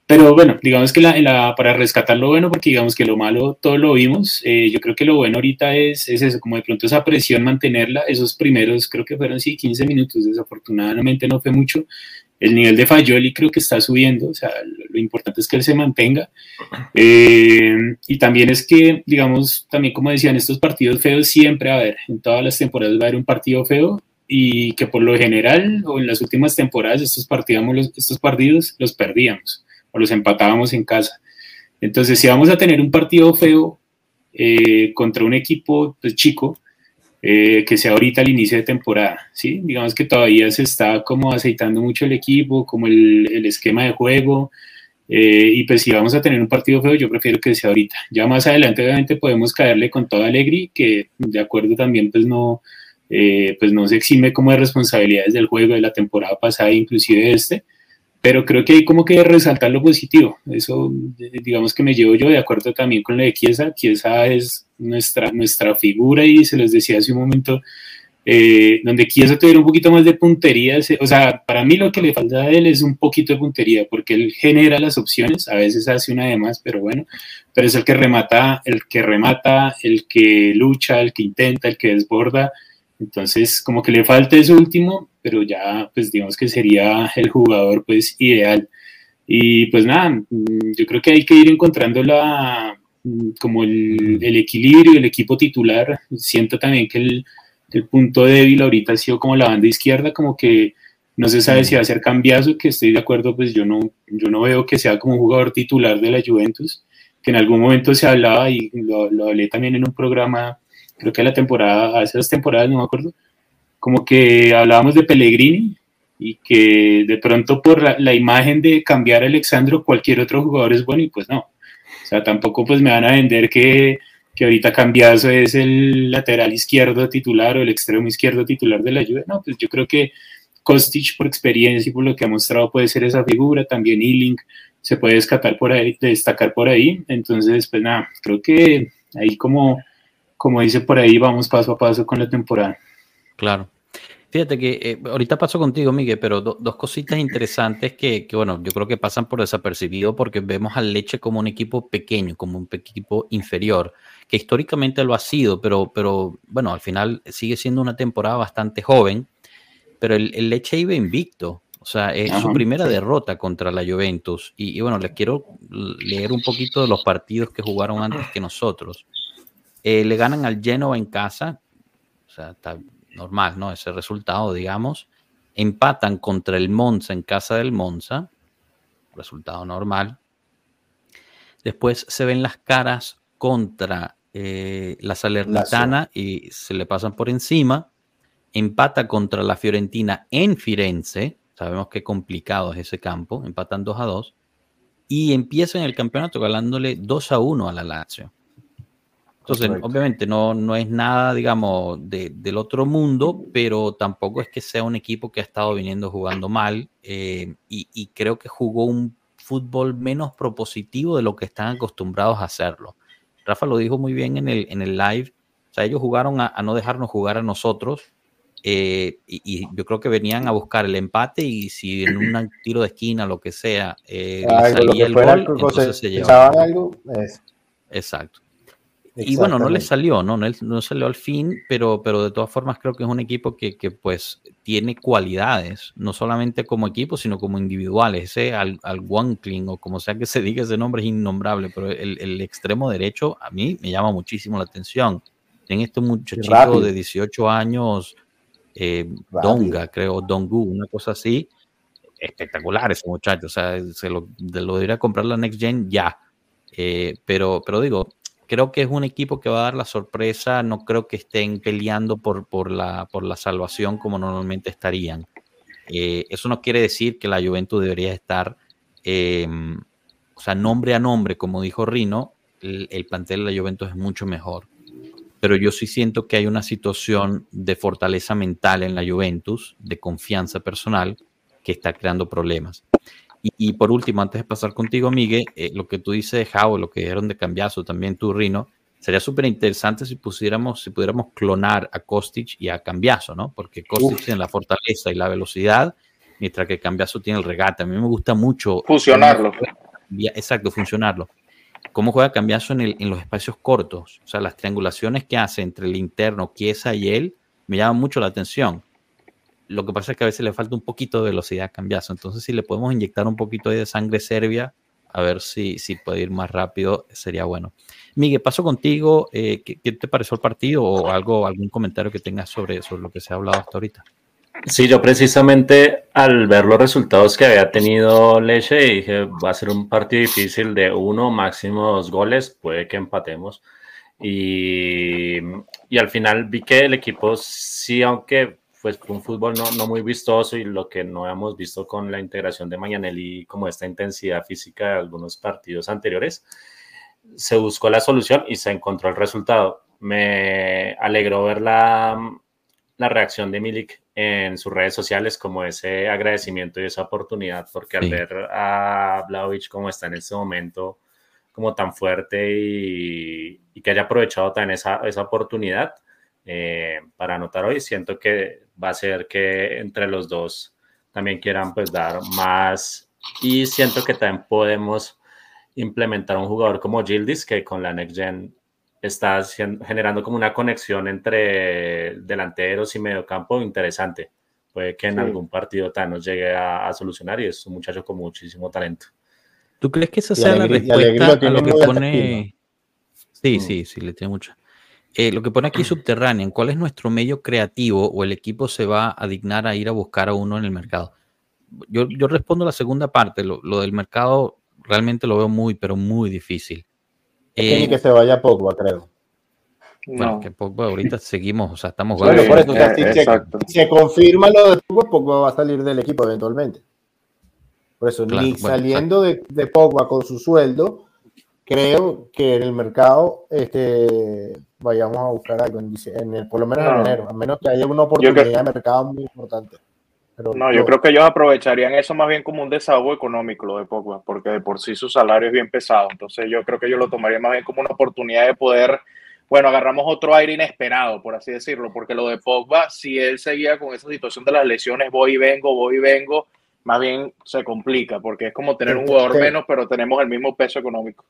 Pero bueno, digamos que la, la- para rescatar lo bueno, porque digamos que lo malo todo lo vimos, eh, yo creo que lo bueno ahorita es, es eso, como de pronto esa presión, mantenerla, esos primeros, creo que fueron sí 15 minutos, desafortunadamente no fue mucho. El nivel de Fayoli creo que está subiendo, o sea, lo, lo importante es que él se mantenga. Eh, y también es que, digamos, también como decían, estos partidos feos siempre, a ver, en todas las temporadas va a haber un partido feo y que por lo general o en las últimas temporadas estos, partíamos los- estos partidos los perdíamos o los empatábamos en casa. Entonces, si vamos a tener un partido feo eh, contra un equipo pues, chico, eh, que sea ahorita al inicio de temporada, ¿sí? Digamos que todavía se está como aceitando mucho el equipo, como el, esquema de juego, eh, y pues si vamos a tener un partido feo, yo prefiero que sea ahorita. Ya más adelante obviamente podemos caerle con toda alegría, que de acuerdo también pues no, eh, pues no se exime como de responsabilidades del juego de la temporada pasada, inclusive este, pero creo que hay como que resaltar lo positivo. Eso digamos que me llevo yo de acuerdo también con lo de Chiesa. Chiesa es nuestra, nuestra figura y se les decía hace un momento, eh, donde Chiesa tuviera un poquito más de puntería, o sea, para mí lo que le falta a él es un poquito de puntería, porque él genera las opciones, a veces hace una de más, pero bueno, pero es el que remata, el que remata, el que lucha, el que intenta, el que desborda, entonces como que le falta ese último, pero ya pues digamos que sería el jugador pues ideal. Y pues nada, mm, yo creo que hay que ir encontrando la, mm, como el, el equilibrio, el equipo titular. Siento también que el, el punto débil ahorita ha sido como la banda izquierda, como que no se sabe si va a ser cambiazo, que estoy de acuerdo, pues yo no, yo no veo que sea como un jugador titular de la Juventus, que en algún momento se hablaba y lo, lo hablé también en un programa, creo que la temporada, hace dos temporadas, no me acuerdo, como que hablábamos de Pellegrini y que de pronto por la, la imagen de cambiar a Alexandro, cualquier otro jugador es bueno y pues no. O sea, tampoco pues me van a vender que que ahorita Cambiazo es el lateral izquierdo titular o el extremo izquierdo titular de la Juve. No, pues yo creo que Kostic por experiencia y por lo que ha mostrado puede ser esa figura, también Ealing se puede destacar por ahí, destacar por ahí. Entonces, pues nada, creo que ahí como, como dice por ahí, vamos paso a paso con la temporada. Claro. Fíjate que eh, ahorita paso contigo, Miguel, pero do, dos cositas interesantes que, que, bueno, yo creo que pasan por desapercibido porque vemos al Leche como un equipo pequeño, como un equipo inferior, que históricamente lo ha sido, pero, pero bueno, al final sigue siendo una temporada bastante joven, pero el, el Leche iba invicto, o sea, es Ajá, su primera derrota contra la Juventus. Y, y, bueno, les quiero leer un poquito de los partidos que jugaron antes que nosotros. Eh, le ganan al Genoa en casa, o sea, está normal, ¿no? Ese resultado, digamos. Empatan contra el Monza en casa del Monza, resultado normal. Después se ven las caras contra eh, la Salernitana y se le pasan por encima. Empata contra la Fiorentina en Firenze. Sabemos qué complicado es ese campo. Empatan 2 a 2. Y empiezan el campeonato ganándole 2 a 1 a la Lazio. Entonces, Correcto. obviamente no, no es nada, digamos, de, del otro mundo, pero tampoco es que sea un equipo que ha estado viniendo jugando mal eh, y, y, creo que jugó un fútbol menos propositivo de lo que están acostumbrados a hacerlo. Rafa lo dijo muy bien en el, en el live, o sea, ellos jugaron a, a no dejarnos jugar a nosotros eh, y, y, yo creo que venían a buscar el empate y si en un tiro de esquina, lo que sea, eh, algo, salía el gol, entonces se llevaban. Algo, es. Exacto. Y bueno, no le salió, ¿no? No, no salió al fin, pero, pero de todas formas creo que es un equipo que, que pues tiene cualidades, no solamente como equipo, sino como individuales. Ese al, al Wankling o como sea que se diga ese nombre es innombrable, pero el, el extremo derecho a mí me llama muchísimo la atención. En este muchachito de 18 años, eh, Donga, creo, Dongu, una cosa así, espectacular ese muchacho, o sea, se lo, lo debería comprar la Next Gen ya. Eh, pero, pero digo, creo que es un equipo que va a dar la sorpresa. No creo que estén peleando por, por, la, por la salvación como normalmente estarían. Eh, eso no quiere decir que la Juventus debería estar, eh, o sea, nombre a nombre, como dijo Rino, el, el, plantel de la Juventus es mucho mejor. Pero yo sí siento que hay una situación de fortaleza mental en la Juventus, de confianza personal, que está creando problemas. Y, y, por último, antes de pasar contigo, Miguel, eh, lo que tú dices de Jao, lo que dijeron de Cambiazo, también tú, Rino, sería súper interesante si pusiéramos, si pudiéramos clonar a Kostic y a Cambiazo, ¿no? Porque Kostic Uf. tiene la fortaleza y la velocidad, mientras que Cambiazo tiene el regate. A mí me gusta mucho. Fusionarlo. Exacto, funcionarlo. Cómo juega Cambiazo en, el, en los espacios cortos. O sea, las triangulaciones que hace entre el interno, Chiesa y él, me llaman mucho la atención lo que pasa es que a veces le falta un poquito de velocidad a Cambiazo. Entonces, si le podemos inyectar un poquito de sangre serbia, a ver si, si puede ir más rápido, sería bueno. Miguel, paso contigo. Eh, ¿qué, ¿qué, te pareció el partido o algo, algún comentario que tengas sobre, sobre lo que se ha hablado hasta ahorita? Sí, yo precisamente al ver los resultados que había tenido Leche dije, va a ser un partido difícil de uno, máximo dos goles, puede que empatemos. Y, y al final vi que el equipo sí, aunque pues un fútbol no, no, muy vistoso y lo que no hemos visto con la integración de Mañanelli como esta intensidad física de algunos partidos anteriores, se buscó la solución y se encontró el resultado. Me alegró ver la, la reacción de Milik en sus redes sociales como ese agradecimiento y esa oportunidad, porque al ver a Vlaovic como está en este momento, como tan fuerte y, y que haya aprovechado también esa, esa oportunidad eh, para anotar hoy, siento que va a ser que entre los dos también quieran pues dar más y siento que también podemos implementar un jugador como Gildis que con la Next Gen está generando como una conexión entre delanteros y mediocampo interesante. Puede que en algún partido tal nos llegue a, solucionar y es un muchacho con muchísimo talento. ¿Tú crees que esa sea la respuesta a lo que pone? Sí, mm. sí, sí, le tiene mucha. Eh, lo que pone aquí subterráneo, ¿cuál es nuestro medio creativo o el equipo se va a dignar a ir a buscar a uno en el mercado? Yo, yo respondo la segunda parte, lo, lo, del mercado realmente lo veo muy, pero muy difícil. Eh, que se vaya Pogba, creo. Bueno, que Pogba ahorita seguimos, o sea, estamos... Bueno, por eso, o sea, si se, se, confirma lo de Pogba, Pogba va a salir del equipo eventualmente. Por eso, claro, ni bueno, saliendo de, de, Pogba con su sueldo, creo que en el mercado este, vayamos a buscar algo, en, en el, por lo menos no. en enero, a menos que haya una oportunidad creo, de mercado muy importante. Pero no, yo creo que ellos aprovecharían eso más bien como un desahogo económico, lo de Pogba, porque de por sí su salario es bien pesado. Entonces yo creo que ellos lo tomarían más bien como una oportunidad de poder, bueno, agarramos otro aire inesperado, por así decirlo, porque lo de Pogba, si él seguía con esa situación de las lesiones, voy y vengo, voy y vengo, más bien se complica, porque es como tener un jugador menos, pero tenemos el mismo peso económico.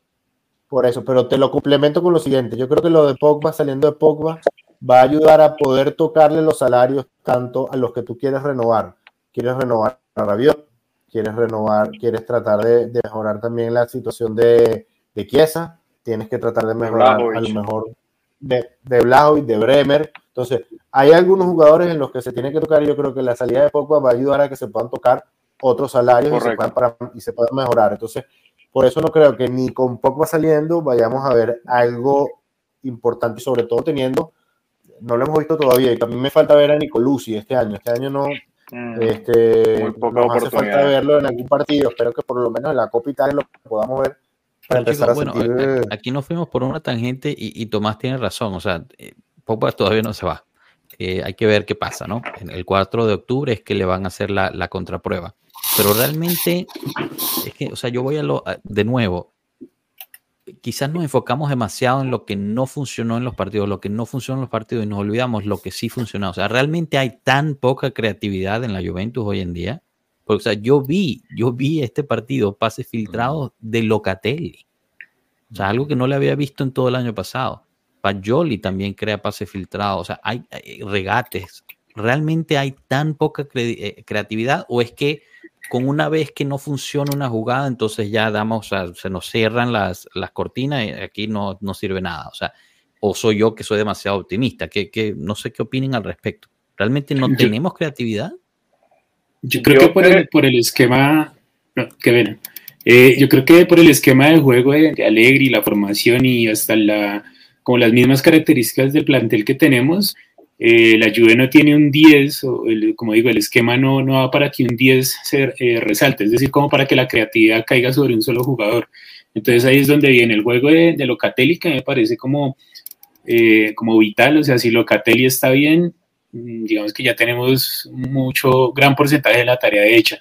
Por eso, pero te lo complemento con lo siguiente. Yo creo que lo de Pogba, saliendo de Pogba, va a ayudar a poder tocarle los salarios tanto a los que tú quieres renovar. Quieres renovar a Rabiot, quieres renovar, quieres tratar de, de mejorar también la situación de, de Chiesa, tienes que tratar de mejorar a lo mejor de, de Blajovic, de Bremer. Entonces, hay algunos jugadores en los que se tiene que tocar y yo creo que la salida de Pogba va a ayudar a que se puedan tocar otros salarios y se, puedan para, y se puedan mejorar. Entonces, por eso no creo que ni con Pogba saliendo vayamos a ver algo importante, sobre todo teniendo, no lo hemos visto todavía, y también me falta ver a Nicolucci este año. Este año no, mm, este, nos hace falta verlo en algún partido. Espero que por lo menos en la Copa Italia lo podamos ver. Para empezar a bueno, sentir... aquí nos fuimos por una tangente y, y Tomás tiene razón. O sea, eh, Pogba todavía no se va. Eh, hay que ver qué pasa, ¿no? En el 4 de octubre es que le van a hacer la, la contraprueba. Pero realmente, es que, o sea, yo voy a lo, de nuevo, quizás nos enfocamos demasiado en lo que no funcionó en los partidos, lo que no funcionó en los partidos y nos olvidamos lo que sí funcionó. O sea, realmente hay tan poca creatividad en la Juventus hoy en día. Porque, o sea, yo vi, yo vi este partido, pases filtrados de Locatelli. O sea, algo que no le había visto en todo el año pasado. Pajoli también crea pases filtrados. O sea, hay, hay regates. ¿Realmente hay tan poca cre eh, creatividad o es que con una vez que no funciona una jugada, entonces ya damos, o sea, se nos cierran las, las cortinas y aquí no, no, sirve nada. O sea, o soy yo que soy demasiado optimista, que, que no sé qué opinen al respecto. ¿Realmente no yo, tenemos creatividad? Yo creo yo que por el, por el esquema, no, que ven, eh, yo creo que por el esquema de juego de, de Alegri, la formación y hasta la, como las mismas características del plantel que tenemos, eh, la Juve no tiene un 10, o el, como digo, el esquema no, no va para que un 10 se eh, resalte, es decir, como para que la creatividad caiga sobre un solo jugador. Entonces ahí es donde viene el juego de, de Locatelli, que me parece como, eh, como vital, o sea, si Locatelli está bien, mm, digamos que ya tenemos mucho, gran porcentaje de la tarea hecha.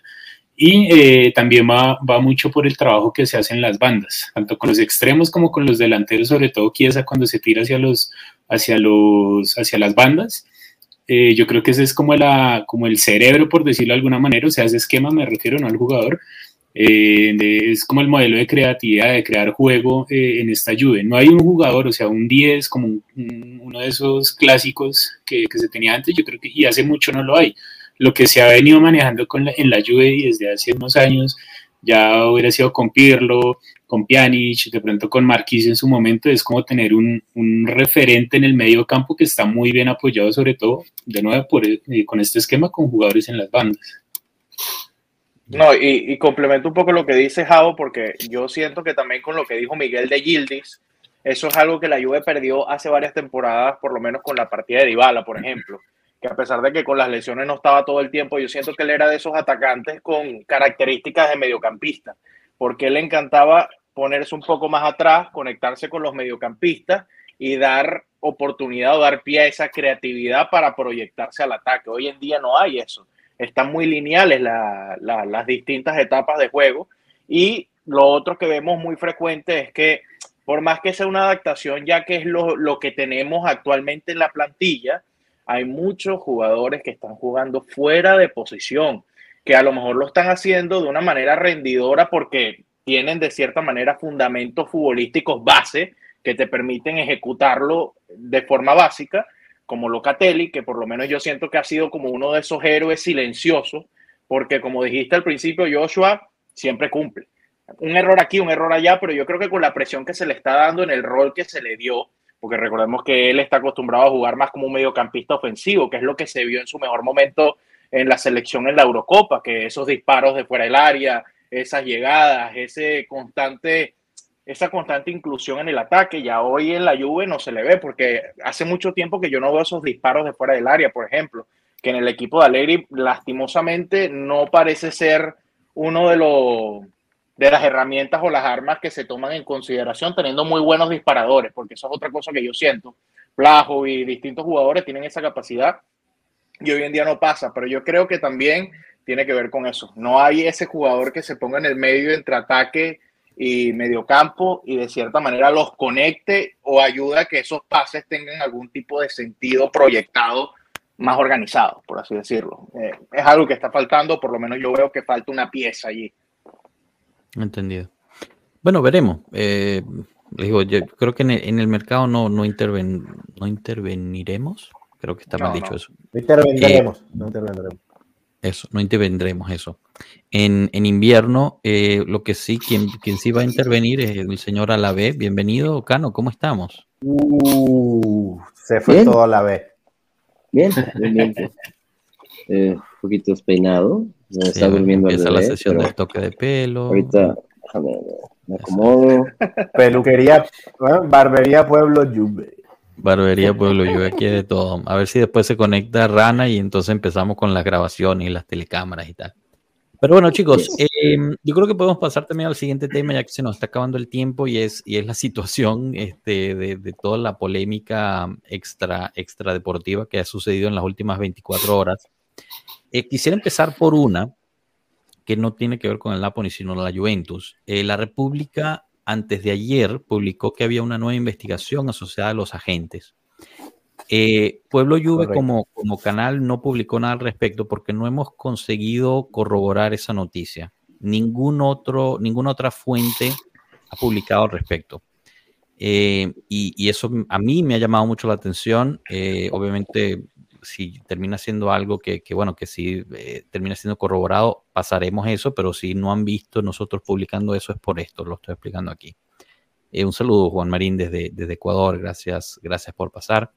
Y eh, también va, va, mucho por el trabajo que se hace en las bandas, tanto con los extremos como con los delanteros, sobre todo Chiesa cuando se tira hacia, los, hacia, los, hacia las bandas. Eh, yo creo que ese es como, la, como el cerebro, por decirlo de alguna manera, o sea, ese esquema me refiero no al jugador, eh, es como el modelo de creatividad, de crear juego eh, en esta lluvia. No hay un jugador, o sea, un 10 como un, un, uno de esos clásicos que, que, se tenía antes, yo creo que, y hace mucho no lo hay lo que se ha venido manejando con la, en la Juve desde hace unos años ya hubiera sido con Pirlo, con Pjanic, de pronto con Marquis en su momento, es como tener un, un, referente en el medio campo que está muy bien apoyado, sobre todo, de nuevo, por, eh, con este esquema, con jugadores en las bandas. No, y, complemento un poco lo que dice Javo, porque yo siento que también con lo que dijo Miguel de Gildis, eso es algo que la Juve perdió hace varias temporadas, por lo menos con la partida de Dybala, por ejemplo, que a pesar de que con las lesiones no estaba todo el tiempo, yo siento que él era de esos atacantes con características de mediocampista, porque él le encantaba ponerse un poco más atrás, conectarse con los mediocampistas y dar oportunidad o dar pie a esa creatividad para proyectarse al ataque. Hoy en día no hay eso. Están muy lineales la, la, las distintas etapas de juego y lo otro que vemos muy frecuente es que por más que sea una adaptación, ya que es lo, lo que tenemos actualmente en la plantilla, hay muchos jugadores que están jugando fuera de posición, que a lo mejor lo están haciendo de una manera rendidora porque tienen de cierta manera fundamentos futbolísticos base que te permiten ejecutarlo de forma básica, como Locatelli, que por lo menos yo siento que ha sido como uno de esos héroes silenciosos, porque como dijiste al principio, Joshua siempre cumple. Un error aquí, un error allá, pero yo creo que con la presión que se le está dando en el rol que se le dio, porque recordemos que él está acostumbrado a jugar más como un mediocampista ofensivo, que es lo que se vio en su mejor momento en la selección en la Eurocopa, que esos disparos de fuera del área, esas llegadas, ese constante, esa constante inclusión en el ataque. Ya hoy en la Juve no se le ve porque hace mucho tiempo que yo no veo esos disparos de fuera del área, por ejemplo, que en el equipo de Allegri lastimosamente no parece ser uno de los de las herramientas o las armas que se toman en consideración teniendo muy buenos disparadores, porque eso es otra cosa que yo siento. Plajo y distintos jugadores tienen esa capacidad y hoy en día no pasa, pero yo creo que también tiene que ver con eso. No hay ese jugador que se ponga en el medio entre ataque y mediocampo y de cierta manera los conecte o ayuda a que esos pases tengan algún tipo de sentido proyectado más organizado, por así decirlo. Eh, es algo que está faltando, por lo menos yo veo que falta una pieza allí. Entendido. Bueno, veremos. Eh, digo, yo creo que en el, en el mercado no, no, interven, no interveniremos. Creo que está no, mal dicho no. eso. No intervendremos, eh, no intervendremos. Eso, no intervendremos eso. En, en invierno, eh, lo que sí, quien, quien sí va a intervenir es el señor Alavé. Bienvenido, Cano, ¿cómo estamos? Uh, se fue Bien. todo a la vez. Bien, bien, bien. Eh, un poquito despeinado. Me Sí, está durmiendo empieza la sesión del toque de pelo. Ahorita, déjame, me acomodo. Peluquería, bueno, barbería Pueblo Juve. Barbería [laughs] Pueblo, yo aquí de todo. A ver si después se conecta Rana y entonces empezamos con las grabaciones y las telecámaras y tal. Pero bueno, chicos, eh, yo creo que podemos pasar también al siguiente tema, ya que se nos está acabando el tiempo y es, y es la [laughs] situación este, de, de toda la polémica extra, extra deportiva que ha sucedido en las últimas 24 horas. Eh, quisiera empezar por una que no tiene que ver con el Napoli, sino la Juventus. Eh, la República, antes de ayer, publicó que había una nueva investigación asociada a los agentes. Eh, Pueblo Correcto. como, como canal no publicó nada al respecto porque no hemos conseguido corroborar esa noticia. Ningún otro, ninguna otra fuente ha publicado al respecto. Eh, y, y eso a mí me ha llamado mucho la atención. Eh, obviamente, si termina siendo algo que, bueno, que si eh, termina siendo corroborado, pasaremos eso, pero si no han visto nosotros publicando eso es por esto, lo estoy explicando aquí. Eh, un saludo, Juan Marín, desde, desde Ecuador, gracias, gracias por pasar.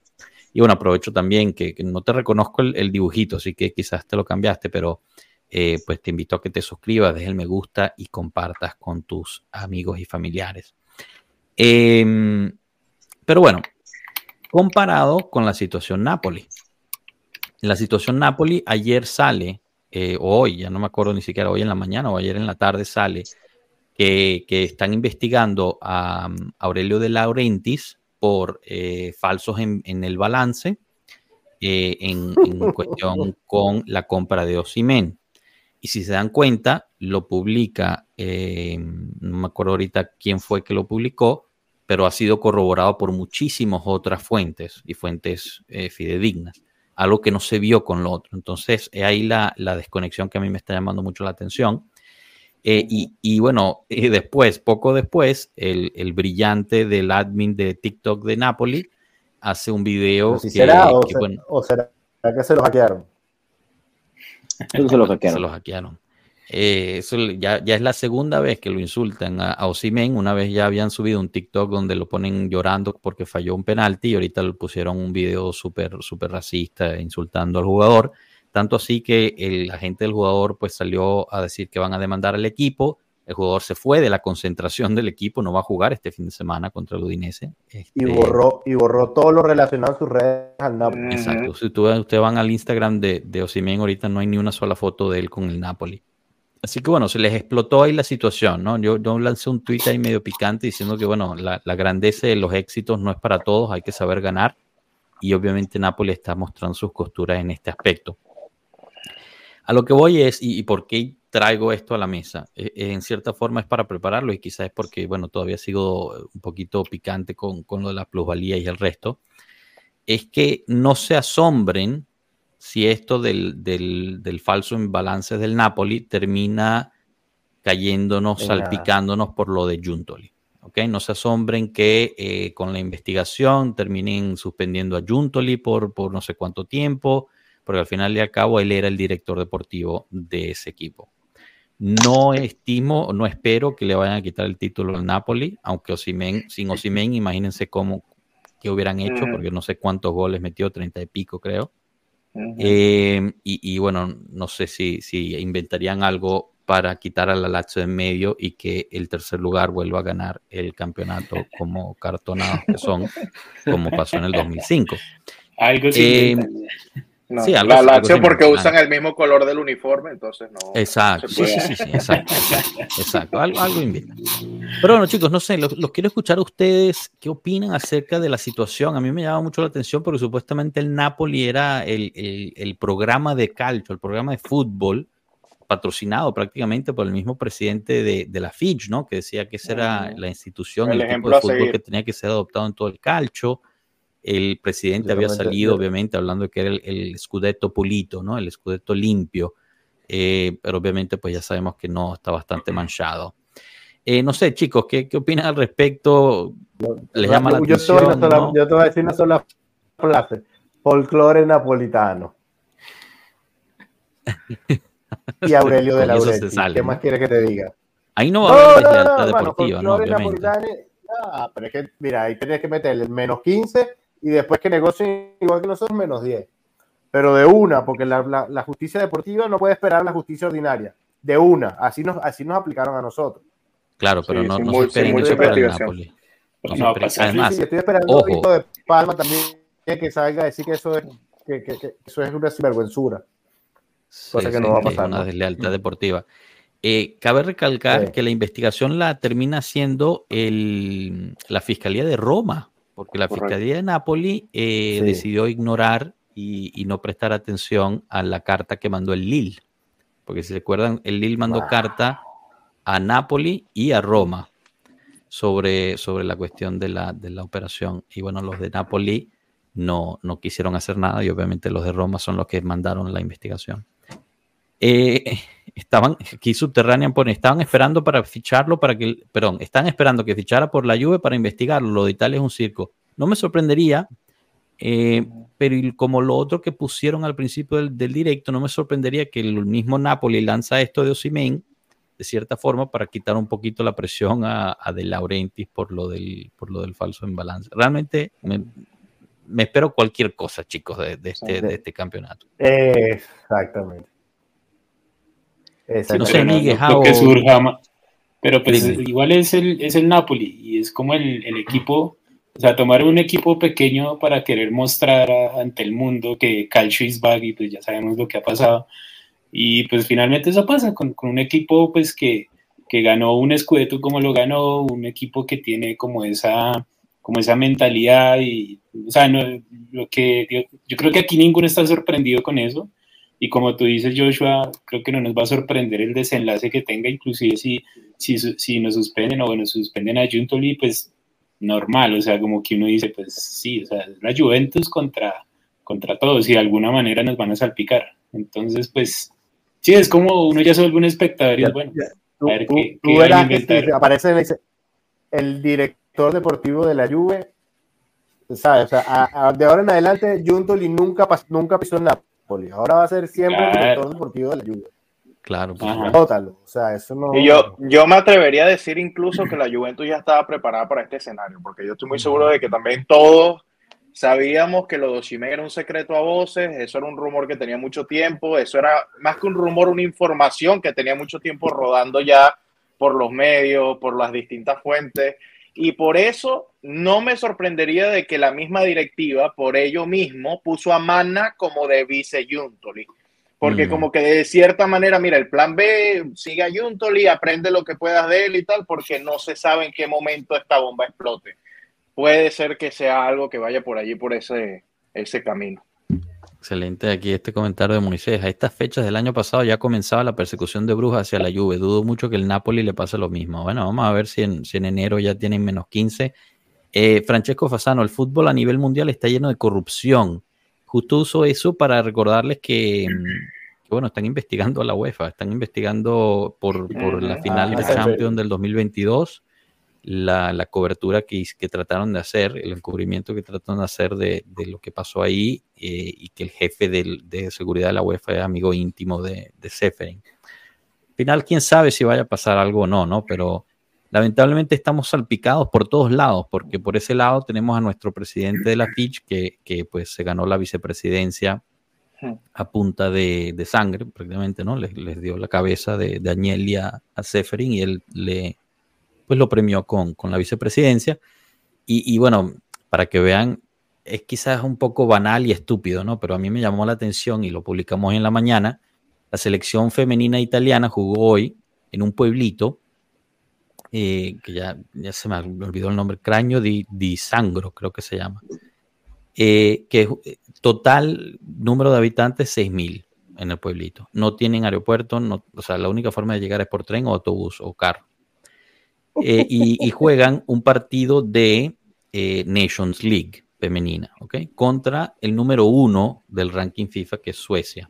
Y bueno, aprovecho también que, no te reconozco el, dibujito, así que quizás te lo cambiaste, pero eh, pues te invito a que te suscribas, dejes el me gusta y compartas con tus amigos y familiares. Eh, pero bueno, comparado con la situación Napoli. La situación Napoli ayer sale, eh, o hoy, ya no me acuerdo ni siquiera hoy en la mañana o ayer en la tarde sale, que, que están investigando a, a Aurelio de Laurentiis por eh, falsos en, en, el balance eh, en, en, [laughs] cuestión con la compra de Osimen. Y si se dan cuenta, lo publica, no me acuerdo ahorita quién fue que lo publicó, pero ha sido corroborado por muchísimas otras fuentes y fuentes fidedignas, algo que no se vio con lo otro. Entonces, es ahí la, la desconexión que a mí me está llamando mucho la atención. Eh, y, y, bueno, y después, poco después, el, el, brillante del admin de TikTok de Napoli hace un video. Si que, será, o, que, bueno, o, será, que se lo hackearon? [laughs] Se lo hackearon. Se lo hackearon. Eh, eso ya, ya, es la segunda vez que lo insultan a, a Osimen. Una vez ya habían subido un TikTok donde lo ponen llorando porque falló un penalti y ahorita le pusieron un video súper súper racista insultando al jugador. Tanto así que el agente del jugador pues salió a decir que van a demandar al equipo. El jugador se fue de la concentración del equipo, no va a jugar este fin de semana contra el Udinese. Este... Y, borró, y borró todo lo relacionado a sus redes al Napoli. Exacto. Si ustedes van al Instagram de, de Osimen, ahorita no hay ni una sola foto de él con el Napoli. Así que bueno, se les explotó ahí la situación, ¿no? Yo, yo lancé un tuit ahí medio picante diciendo que bueno, la, grandeza de los éxitos no es para todos, hay que saber ganar. Y obviamente Napoli está mostrando sus costuras en este aspecto. A lo que voy es, y, y por qué traigo esto a la mesa, eh, en cierta forma es para prepararlo y quizás es porque, bueno, todavía sigo un poquito picante con, con lo de la plusvalía y el resto, es que no se asombren si esto del, del, del falso imbalance del Napoli termina cayéndonos, salpicándonos por lo de Juntoli. ¿okay? No se asombren que eh, con la investigación terminen suspendiendo a Juntoli por, por no sé cuánto tiempo, porque al final y al cabo él era el director deportivo de ese equipo. No estimo, no espero que le vayan a quitar el título al Napoli, aunque Osimen, sin Osimen, imagínense cómo que hubieran hecho, porque no sé cuántos goles metió, treinta y pico creo. Uh -huh. eh, y, y, bueno, no sé si, si, inventarían algo para quitar a la Lazio en medio y que el tercer lugar vuelva a ganar el campeonato [laughs] como cartonados que son, como pasó en el 2005. Algo eh, no, sí, algo, la Lazio porque usan el mismo color del uniforme, entonces no. Exacto, sí, sí, sí, sí, exacto. exacto, algo, algo invita. Pero bueno, chicos, no sé, los, los, quiero escuchar a ustedes qué opinan acerca de la situación. A mí me llama mucho la atención porque supuestamente el Napoli era el, el, el programa de calcio, el programa de fútbol patrocinado prácticamente por el mismo presidente de, de la FIJ, ¿no? Que decía que esa era la institución, el, el tipo de fútbol que tenía que ser adoptado en todo el calcio el presidente había salido, obviamente, hablando de que era el, el Scudetto pulito, ¿no? El Scudetto limpio, eh, pero obviamente, pues ya sabemos que no está bastante manchado. Eh, no sé, chicos, ¿qué, ¿qué, opinan al respecto? ¿Les llama la yo atención? Sola, ¿no? Yo te voy a decir una sola frase: folclore napolitano. [laughs] y Aurelio de la ¿Qué más quieres que te diga? Ahí no va a haber no, no, deportiva, ¿no? Obviamente. Ah, pero es que, mira, ahí tienes que meterle menos 15 y después que negocien igual que nosotros, menos 10. Pero de una, porque la, la, la, justicia deportiva no puede esperar la justicia ordinaria. De una, así nos, así nos aplicaron a nosotros. Claro, pero sí, no, no se esperen eso para el Napoli. No, no, Además, sí, sí, estoy esperando ojo. un de Palma también que salga a decir que eso es, que, que, que eso es una sinvergüenzura. Cosa que no va a pasar. Una deslealtad deportiva. Eh, cabe recalcar sí. que la investigación la termina haciendo el, la Fiscalía de Roma, porque la Correcto. Fiscalía de Nápoli eh, sí. decidió ignorar y, y, no prestar atención a la carta que mandó el Lille. Porque si se acuerdan, el Lille mandó wow. carta a Nápoli y a Roma sobre, sobre la cuestión de la, de la operación. Y bueno, los de Nápoli no, no quisieron hacer nada y obviamente los de Roma son los que mandaron la investigación. Eh, estaban aquí subterránea pone, estaban esperando para ficharlo para que, perdón, están esperando que fichara por la Juve para investigarlo. Lo de Italia es un circo. No me sorprendería, eh, pero como lo otro que pusieron al principio del, del, directo, no me sorprendería que el mismo Napoli lanza esto de Osimen de cierta forma para quitar un poquito la presión a, a De Laurentiis por lo del por lo del falso en balance. Realmente me, me espero cualquier cosa, chicos, de, de, este, de este campeonato. Exactamente. No sé, ni no, que surja, pero pues igual es el, es el Napoli y es como el, el, equipo, o sea, tomar un equipo pequeño para querer mostrar a, ante el mundo que Calcio is back y pues ya sabemos lo que ha pasado. Y pues finalmente eso pasa con, con un equipo pues que, que ganó un escudeto como lo ganó, un equipo que tiene como esa, como esa mentalidad y, o sea, no, lo que yo, yo creo que aquí ninguno está sorprendido con eso y como tú dices, Joshua, creo que no nos va a sorprender el desenlace que tenga, inclusive si, si, si nos suspenden o bueno, suspenden a Juntoli, pues normal, o sea, como que uno dice, pues sí, o sea, la Juventus contra, contra todos y de alguna manera nos van a salpicar. Entonces, pues sí, es como uno ya se vuelve un espectador y es bueno. Ya. Tú, a ver tú, qué, tú qué verás que si aparece el director deportivo de la Juve, ¿sabes? O sea, a, a, de ahora en adelante, Juntoli nunca, nunca pisó en Ahora va a ser siempre claro. el director deportivo de la Juve. Claro. Bótalo. O sea, eso no. Y yo, yo me atrevería a decir incluso que la Juventus ya estaba preparada para este escenario, porque yo estoy muy seguro de que también todos sabíamos que lo de Osimhen era un secreto a voces, eso era un rumor que tenía mucho tiempo, eso era más que un rumor, una información que tenía mucho tiempo rodando ya por los medios, por las distintas fuentes, y por eso no me sorprendería de que la misma directiva, por ello mismo, puso a Manna como de vice Juntoli. Porque Mm. como que de cierta manera, mira, el plan B, sigue a Juntoli, aprende lo que puedas de él y tal, porque no se sabe en qué momento esta bomba explote. Puede ser que sea algo que vaya por allí, por ese, ese camino. Excelente aquí este comentario de Moisés. A estas fechas del año pasado ya comenzaba la persecución de Brujas hacia la Juve. Dudo mucho que el Napoli le pase lo mismo. Bueno, vamos a ver si en, si en enero ya tienen menos 15. Eh, Francesco Fasano, el fútbol a nivel mundial está lleno de corrupción. Justo uso eso para recordarles que, que, bueno, están investigando a la UEFA, están investigando por, por la Ujú. final Ah, de sí. Champions del 2022 la, la cobertura que, que trataron de hacer, el encubrimiento que trataron de hacer de, de lo que pasó ahí eh, y que el jefe del- de seguridad de la UEFA es amigo íntimo de, de Seferin. Al final, quién sabe si vaya a pasar algo o no, ¿no? Pero lamentablemente estamos salpicados por todos lados, porque por ese lado tenemos a nuestro presidente de la Fitch que, que pues se ganó la vicepresidencia a punta de, de sangre, prácticamente, ¿no? Les, les dio la cabeza de, de Agnelli a, a Seferin y él le, pues lo premió con, con la vicepresidencia. Y, y bueno, para que vean, es quizás un poco banal y estúpido, ¿no? Pero a mí me llamó la atención y lo publicamos en la mañana. La selección femenina italiana jugó hoy en un pueblito eh, que ya, ya se me olvidó el nombre, Craño di, di Sangro, creo que se llama. Eh, que es- total número de habitantes 6.000 en el pueblito. No tienen aeropuerto, no, o sea, la única forma de llegar es por tren o autobús o carro. Eh, y, y juegan un partido de eh, Nations League femenina, ¿ok? Contra el número uno del ranking FIFA, que es Suecia.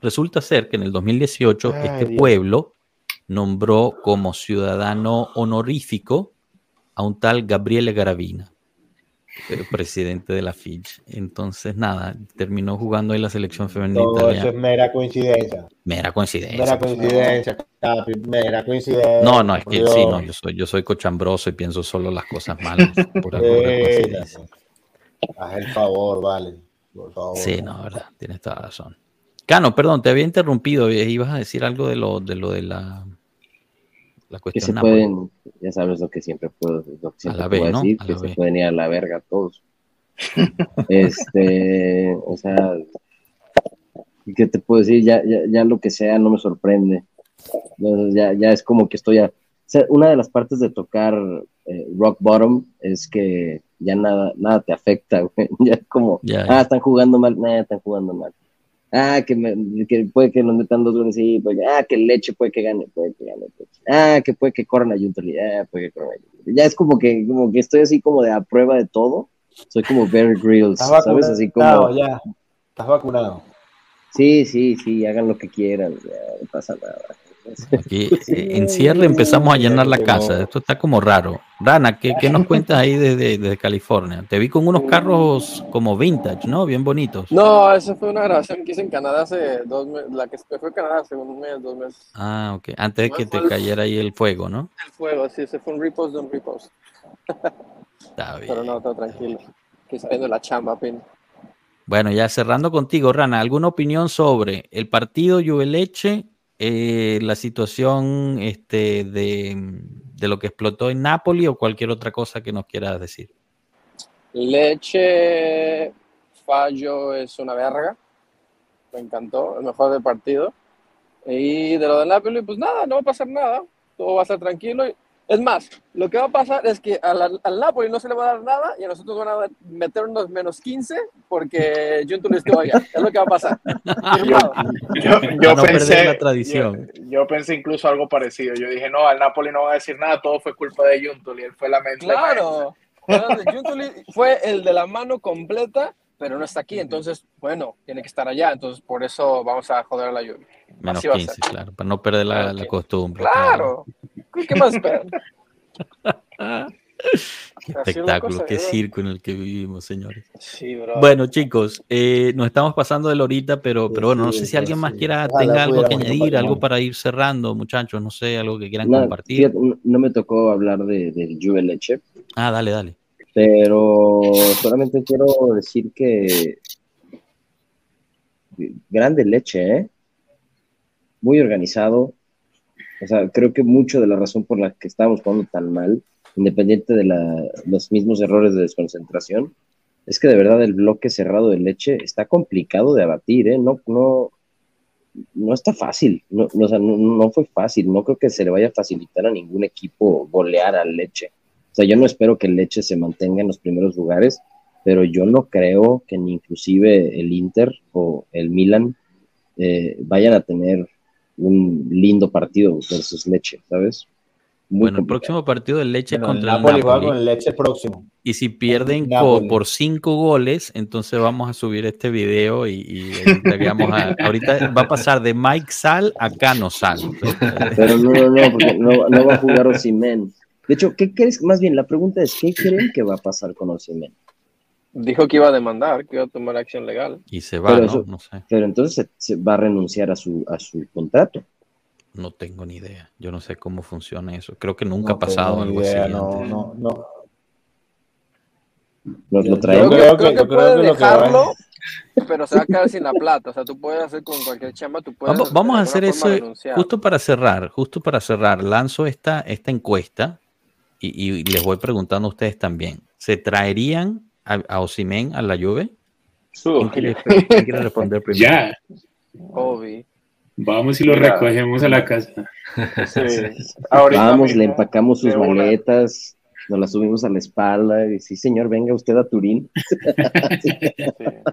Resulta ser que en el 2018 Ay, este Dios. pueblo nombró como ciudadano honorífico a un tal Gabriele Garavina, eh, presidente de la Fitch. Entonces, nada, terminó jugando en la selección femenina Todo eso es mera coincidencia. Mera coincidencia. Mera por coincidencia, capi, mera coincidencia. No, no, es por que Dios. sí, no, yo soy, yo soy cochambroso y pienso solo las cosas malas. Eh, [laughs] coincidencia. Haz el favor, vale. Por favor. Sí, no, verdad, tienes toda la razón. Cano, perdón, te había interrumpido, eh, ibas a decir algo de lo de, lo de la, la Que se pueden, ya sabes lo que siempre puedo, lo que siempre la B, puedo ¿no? decir, A que la se B. pueden ir a la verga todos. [laughs] este, o sea, ¿qué te puedo decir? Ya, ya, ya lo que sea no me sorprende. Entonces, ya, ya es como que estoy a, o sea, una de las partes de tocar eh, rock bottom es que ya nada, nada te afecta, [laughs] güey. Ya es como, ah, están jugando mal, nada, están jugando mal. Ah, que, me- que puede que nos metan dos goles, sí, puede que- ah, que Leche puede que gane, puede que gane. Leche. Ah, que puede que corran a Juntoli, ah, puede que corran a Juntoli. Ya es como que, como que estoy así como de a prueba de todo. Soy como Bear Grylls, Estás ¿sabes? vacunado, Así como, ya. Estás vacunado. sí, sí, sí, hagan lo que quieran, ya, no pasa nada. Aquí, [laughs] eh, en cierre empezamos a llenar la casa. Esto está como raro. Rana, ¿qué, qué nos cuentas ahí desde, desde California? Te vi con unos carros como vintage, ¿no? Bien bonitos. No, esa fue una grabación que hice en Canadá hace dos meses, la que fue en Canadá hace un mes, dos meses. Ah, ok. Antes de que te cayera ahí el fuego, ¿no? El fuego, sí, ese fue un repost de un repost. Está [laughs] bien. Pero no, todo tranquilo. Que saliendo de la chamba, pin. Bueno, ya cerrando contigo, Rana, ¿alguna opinión sobre el partido Juveleche, eh, la situación este, de, de lo que explotó en Napoli o cualquier otra cosa que nos quieras decir? Leche Fallo es una verga. Me encantó, el mejor del partido. Y de lo de Napoli, pues nada, no va a pasar nada. Todo va a estar tranquilo. Es más, lo que va a pasar es que al, al Napoli no se le va a dar nada y a nosotros van a meter unos menos 15 porque Junto no estuvo allá. Es lo que va a pasar. [laughs] Yo, Para yo no pensé, perder la tradición. Yo, yo pensé incluso algo parecido. Yo dije, no, al Napoli no va a decir nada, todo fue culpa de Juntoli, él fue la mente. Claro. Fue el de la mano completa, pero no está aquí. Entonces, bueno, tiene que estar allá. Entonces, por eso vamos a joder a la lluvia. Menos Así va a 15, ser. claro, para no perder la, la costumbre. Claro. ¿Qué más esperan? Qué espectáculo, qué circo en el que vivimos, señores. Sí, bro. Bueno, chicos, eh, nos estamos pasando de la horita, pero, Sí, pero bueno, no sí, sé si alguien más quiera, Ojalá tenga algo que añadir, algo para ir cerrando, muchachos, no sé, algo que quieran No, compartir. fíjate, no, no me tocó hablar de, del Juve Leche, Ah, dale, dale. pero solamente quiero decir que grande leche, ¿eh? Muy organizado. O sea, creo que mucho de la razón por la que estábamos jugando tan mal, independiente de los mismos errores de desconcentración, es que de verdad el bloque cerrado de leche está complicado de abatir, ¿eh? No, no, no está fácil. No, o sea, no, no fue fácil. No creo que se le vaya a facilitar a ningún equipo golear al leche. O sea, yo no espero que leche se mantenga en los primeros lugares, pero yo no creo que ni inclusive el Inter o el Milan eh, vayan a tener un lindo partido versus Leche, ¿sabes? Muy Bueno, el próximo partido del Leche Bueno, contra el Napoli Napoli. con el Leche próximo. Y si pierden co- por cinco goles, entonces vamos a subir este video y, y a- ahorita va a pasar de Mike Sal a Cano Sal. Pero no, no, no, porque no, no va a jugar Osimen. De hecho, ¿qué crees? Más bien, la pregunta es, ¿qué creen que va a pasar con Osimen? Dijo que iba a demandar, que iba a tomar acción legal. Y se va, Pero ¿no? eso- No sé, Pero entonces se, va a renunciar a su, a su contrato. no tengo ni idea. Yo no sé cómo funciona eso. Creo que nunca ha pasado algo idea, así. No, antes. no, no. Lo yo traemos. Creo que, creo creo que- que yo creo puede que lo que dejarlo, pero se va a quedar sin la plata. O sea, tú puedes hacer con cualquier chamba, tú puedes Vamos, vamos a hacer eso justo para cerrar, justo para cerrar. Lanzo esta, esta encuesta y, y les voy preguntando a ustedes también. ¿Se traerían a, a Osimen a la Juve? ¿Quién quiere, quién quiere responder [laughs] primero? Ya, Obi. vamos y lo Mira. recogemos a la casa. Sí. [laughs] Vamos, mismo, le empacamos sus maletas, nos las subimos a la espalda y sí, señor, venga usted a Turín. [laughs] Sí,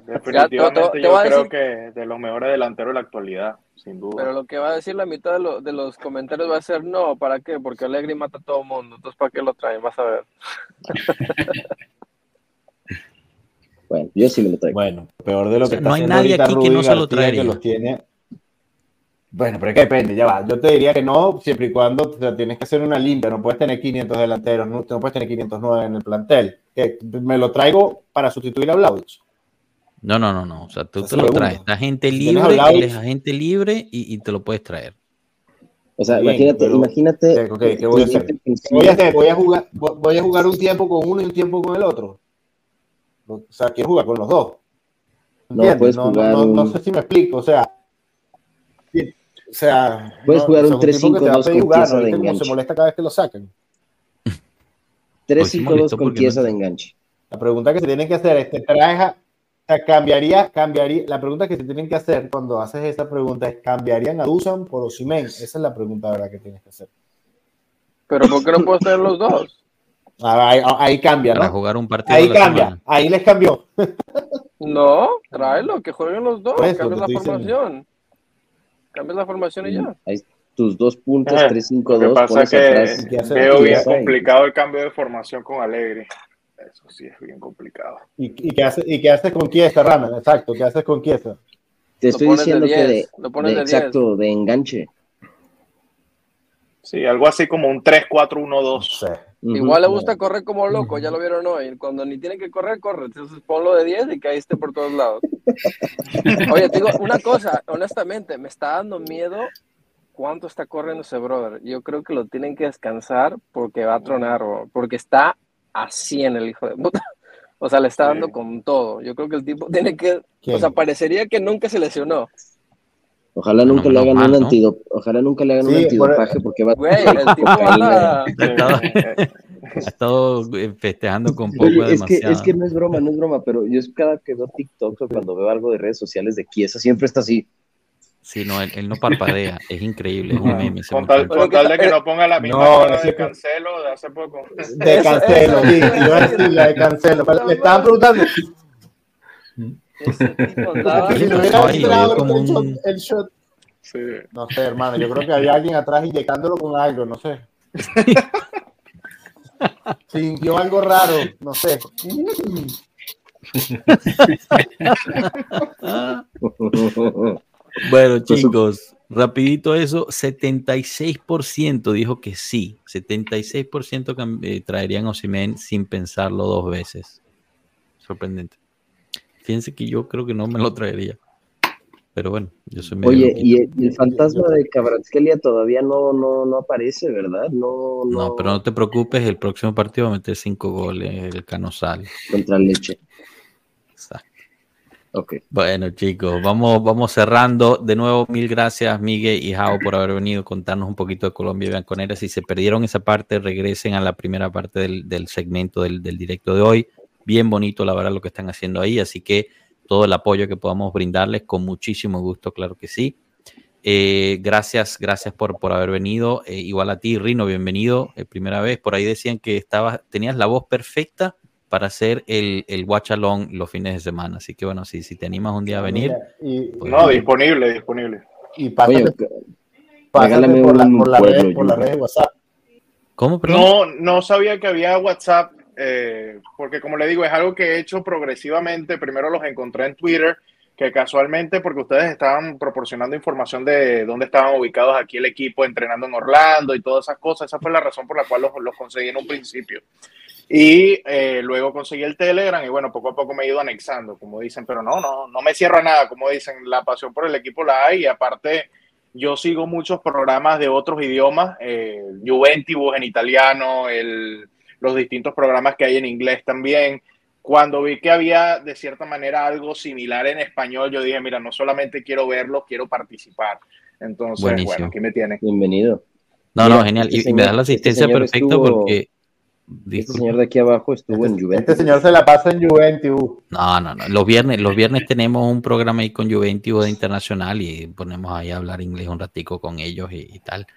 definitivamente te- te yo creo decir- que de los mejores delanteros de la actualidad, sin duda. Pero lo que va a decir la mitad de, lo- de los comentarios va a ser no, ¿para qué? Porque Allegri mata a todo el mundo. Entonces, ¿para qué lo traen? Vas a ver. Bueno, yo sí me lo traigo. Bueno, peor de lo O sea, que está no hay haciendo nadie aquí que Rudy no se lo traería. que los tiene. Bueno, pero es que depende, ya va. Yo te diría que no, siempre y cuando o sea, tienes que hacer una limpia. No puedes tener 500 delanteros, no, no puedes tener 509 en el plantel. Que me lo traigo para sustituir a Vlaovic. No, no, no, no. O sea, tú te la lo traes. Está gente Si tienes libre, a él Vlahovic- es agente libre y, y te lo puedes traer. O sea, Bien, imagínate, pero- imagínate. Ok, ¿qué voy a hacer? ¿Qué voy a hacer? Voy a jugar, voy a jugar un tiempo con uno y un tiempo con el otro. O sea, quiero jugar con los dos. No, puedes no, no, jugar no, no un- sé si me explico. O sea, o sea, Puedes no, jugar un tipo que te va a 3-5-2 pedir con jugar, pieza ¿no? de ¿Viste cómo enganche. se molesta cada vez que lo sacan. [laughs] 3-5-2 molestó con pieza no- de enganche. La pregunta que se tienen que hacer es, ¿te traes a- o sea, cambiaría, cambiaría, la pregunta que se tienen que hacer cuando haces esa pregunta es, ¿cambiarían a Dusan por Osimen? Esa es la pregunta verdad que tienes que hacer. Pero ¿por qué no puedes tener los dos? Ah, Ahí, ahí cambia, Para ¿no? jugar un partido Ahí cambia, semana. ahí les cambió. No, tráelo, que jueguen los dos. Eso, Cambias la estoy diciendo. formación. Cambias la formación y ya. Ahí tus dos puntos, Eh, 3-5-2, Lo que pasa atrás. que ¿Qué hace? veo ¿Qué bien hace? complicado el cambio de formación con Alegre. Eso sí es bien complicado. ¿Y, y qué haces y qué haces con Chiesa, Rana? Exacto, ¿qué haces con Chiesa? Te estoy pones de diciendo que 10, de, lo pones de- de 10. exacto, de enganche. Sí, algo así como un 3-4-1-2. No sé. Igual le gusta correr como loco, ya lo vieron hoy. Cuando ni tiene que correr, corre. Entonces ponlo de 10 y caíste por todos lados. [laughs] Oye, te digo una cosa, honestamente, me está dando miedo cuánto está corriendo ese brother. Yo creo que lo tienen que descansar porque va a tronar, bro, porque está así en el hijo de puta. O sea, le está dando Sí. con todo. Yo creo que el tipo tiene que, ¿Quién? o sea, parecería que nunca se lesionó. Ojalá nunca le hagan un ¿no? antidop, ojalá nunca le hagan un por- antidopaje porque va Güey. Ha [laughs] estado, [laughs] festejando con poco Oye, es que, demasiado. es que no es broma, no es broma, pero yo es cada que veo TikTok o cuando veo algo de redes sociales de Kiesa, siempre está así. Sí, no, él, él no parpadea. Es increíble, es un meme. ese con, tal, muchacho. con tal de que no ponga la misma No, ese de que- cancelo de hace poco. De cancelo, sí, a decir la de cancelo. Me estaban preguntando Ese tipo andaba... que si lo hubiera entrado como el, shot, un- el shot. Sí. No sé, hermano, yo creo que había alguien atrás inyectándolo con algo, no sé. [laughs] Sintió algo raro, no sé. [laughs] Bueno, Pues, chicos, rapidito eso, 76% dijo que sí, 76% eh, traerían Osimen sin pensarlo dos veces. Sorprendente. Fíjense que yo creo que no me lo traería. Pero bueno, yo soy medio Oye, y el, y el fantasma de Cabratskelia todavía no, no, no aparece, ¿verdad? No, no, No, pero no te preocupes, el próximo partido va a meter cinco goles, el Canosal. Contra Leche. Exacto. Ok. Bueno, chicos, vamos, vamos cerrando. De nuevo, mil gracias, Miguel y Jao, por haber venido a contarnos un poquito de Colombia y Bianconera. Si se perdieron esa parte, regresen a la primera parte del, del segmento del, del directo de hoy. Bien bonito, la verdad, lo que están haciendo ahí. Así que todo el apoyo que podamos brindarles con muchísimo gusto, claro que sí. Eh, gracias, gracias por, por haber venido. Eh, igual a ti, Rino, bienvenido. Eh, primera vez, por ahí decían que estabas, tenías la voz perfecta para hacer el, el watch along los fines de semana. Así que bueno, si, si te animas un día a venir. Y, pues, No, disponible, disponible. y pásate, Oye, pásate regálame por, la, por, la red, por la red de WhatsApp. ¿Cómo, perdón? No, no sabía que había WhatsApp, eh, porque como le digo, es algo que he hecho progresivamente. Primero los encontré en Twitter, que casualmente, porque ustedes estaban proporcionando información de dónde estaban ubicados aquí el equipo, entrenando en Orlando y todas esas cosas. Esa fue la razón por la cual los, los conseguí en un principio. Y eh, luego conseguí el Telegram y bueno, poco a poco me he ido anexando, como dicen, pero no, no, no me cierro a nada, como dicen, la pasión por el equipo la hay y aparte yo sigo muchos programas de otros idiomas, eh, Juventus en italiano, el, los distintos programas que hay en inglés también. Cuando vi que había de cierta manera algo similar en español, yo dije, mira, no solamente quiero verlo, quiero participar. Entonces, Buenísimo. bueno, aquí me tienen. Bienvenido. No, Mira, no, genial. este Y, me das la este asistencia señor perfecta estuvo- porque. Este señor de aquí abajo estuvo en Este, Juventus. este señor se la pasa en Juventus. No, no, no. Los viernes, los viernes tenemos un programa ahí con Juventus de Internacional y ponemos ahí a hablar inglés un ratico con ellos y, y tal.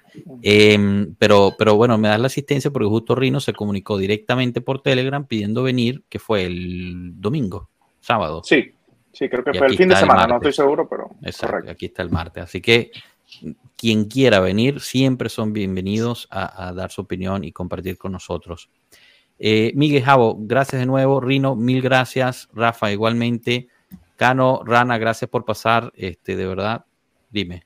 Em, pero, pero bueno, me das la asistencia porque justo Rino se comunicó directamente por Telegram pidiendo venir, que fue el domingo, sábado. Sí, sí, creo que Y fue el aquí fin de está el semana, no martes. estoy seguro, pero Exacto, correcto. aquí está el martes. Así que quien quiera venir, siempre son bienvenidos a, dar su opinión y compartir con nosotros. Eh, Miguel Javo, gracias de nuevo. Rino, mil gracias. Rafa, igualmente. Cano, Rana, gracias por pasar. Este, de verdad, dime.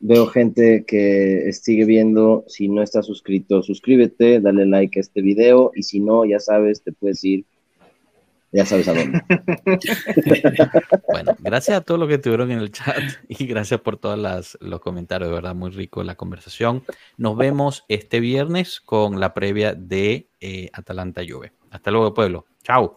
Veo gente que sigue viendo. Si no estás suscrito, suscríbete, dale like a este video. Y si no, ya sabes, te puedes ir. Ya sabes a dónde. [laughs] Bueno, gracias a todos los que estuvieron en el chat y gracias por todos los comentarios, de verdad, muy rico la conversación. Nos vemos este viernes con la previa de eh, Atalanta Juve. Hasta luego, pueblo. Chao.